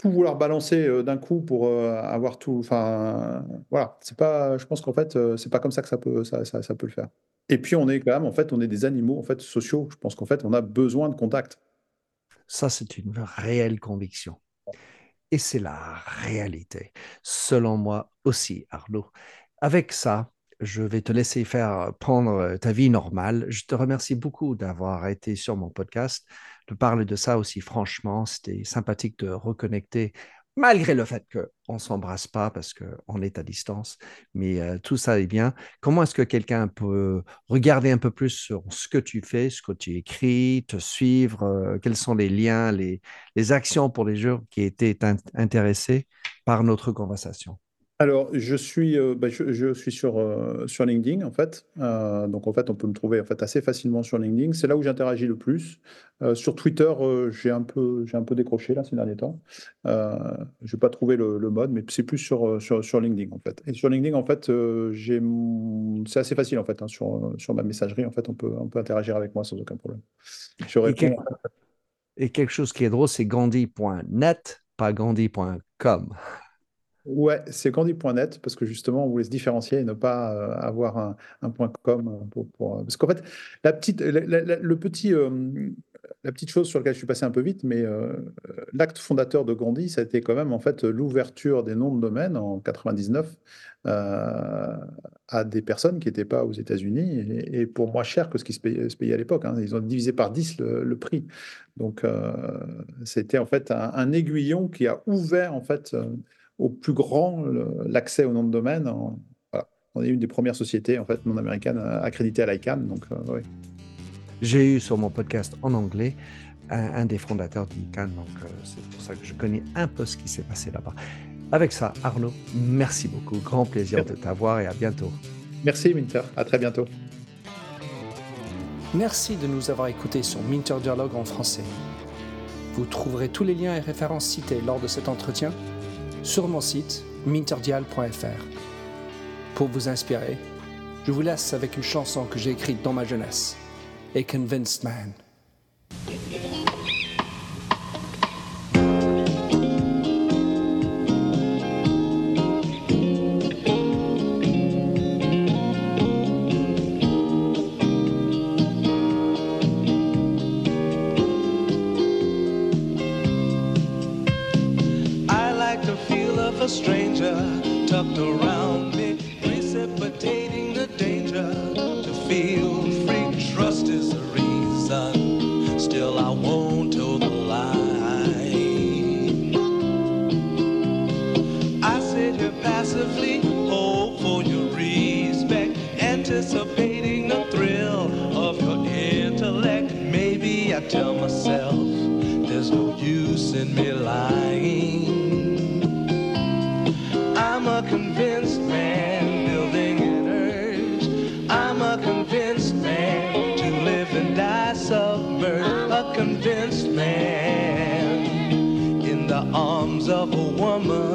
vouloir balancer euh, d'un coup pour euh, avoir tout. Enfin, voilà, c'est pas. Je pense qu'en fait, euh, c'est pas comme ça que ça peut, ça, ça, peut le faire. Et puis, on est quand même, en fait, on est des animaux en fait sociaux. Je pense qu'en fait, on a besoin de contact. Ça, c'est une réelle conviction. Et c'est la réalité, selon moi aussi, Arnaud. Avec ça, je vais te laisser faire prendre ta vie normale. Je te remercie beaucoup d'avoir été sur mon podcast de parler de ça aussi franchement. C'était sympathique de reconnecter, malgré le fait qu'on ne s'embrasse pas parce qu'on est à distance. Mais euh, tout ça est bien. Comment est-ce que quelqu'un peut regarder un peu plus sur ce que tu fais, ce que tu écris, te suivre, euh, quels sont les liens, les, les actions pour les gens qui étaient intéressés par notre conversation? Alors, je suis, euh, bah, je, suis sur, euh, sur LinkedIn, en fait. Euh, donc, en fait, on peut me trouver en fait, assez facilement sur LinkedIn. C'est là où j'interagis le plus. sur Twitter, j'ai un, peu, j'ai un peu décroché là, ces derniers temps. je n'ai pas trouvé le, mode, mais c'est plus sur, sur, sur, LinkedIn, en fait. Et sur LinkedIn, en fait, j'ai c'est assez facile, en fait. Hein, sur, sur ma messagerie, en fait, on peut, on peut interagir avec moi sans aucun problème. et, quelque chose qui est drôle, c'est gandhi.net, pas gandhi.com. Ouais, c'est Gandhi.net parce que justement, on voulait se différencier et ne pas euh, avoir un, point com euh. Euh, parce qu'en fait, la petite, le petit, la petite chose sur laquelle je suis passé un peu vite, mais l'acte fondateur de Gandhi, ça a été quand même en fait l'ouverture des noms de domaine en 99 à des personnes qui n'étaient pas aux États-Unis et, pour moins cher que ce qui se payait, à l'époque. Hein. Ils ont divisé par 10 le, prix. Donc, c'était en fait un, un, aiguillon qui a ouvert en fait au plus grand l'accès au nom de domaine. On est une des premières sociétés en fait non américaines accréditées à l'ICANN. Donc, euh, J'ai eu sur mon podcast en anglais un, des fondateurs de l'ICANN, donc euh, c'est pour ça que je connais un peu ce qui s'est passé là-bas. Avec ça, Arnaud, merci beaucoup. Grand plaisir de t'avoir et à bientôt. Merci Minter, à très bientôt. Merci de nous avoir écoutés sur Minter Dialogue en français. Vous trouverez tous les liens et références cités lors de cet entretien sur mon site minterdial.fr. Pour vous inspirer, je vous laisse avec une chanson que j'ai écrite dans ma jeunesse, A Convinced Man. leaving me lying. I'm a convinced man building an earth. I'm a convinced man to live and die submerged. A convinced man in the arms of a woman.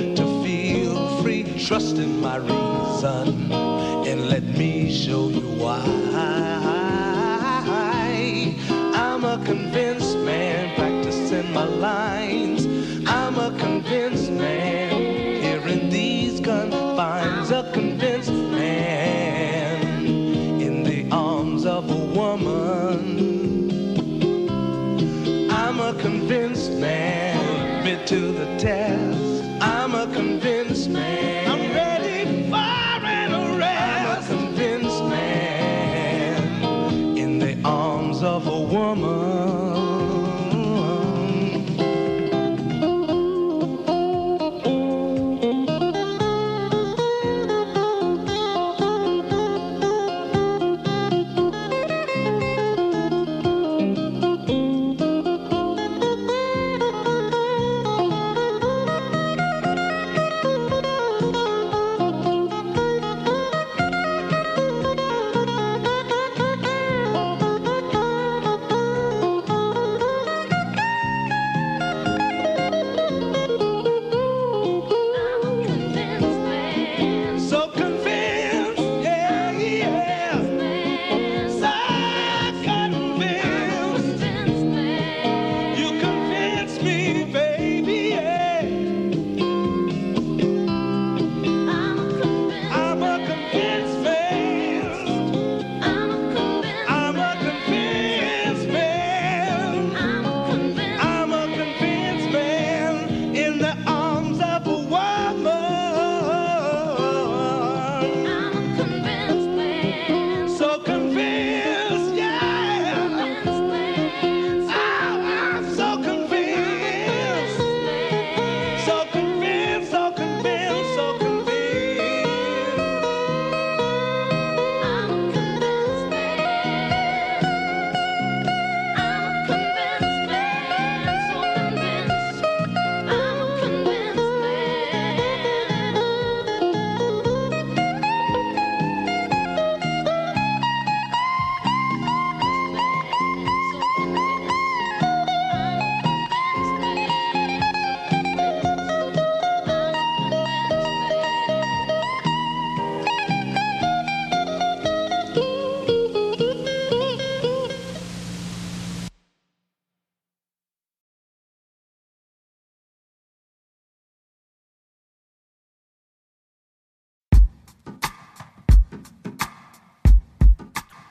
Trust in my reason and let me show you why.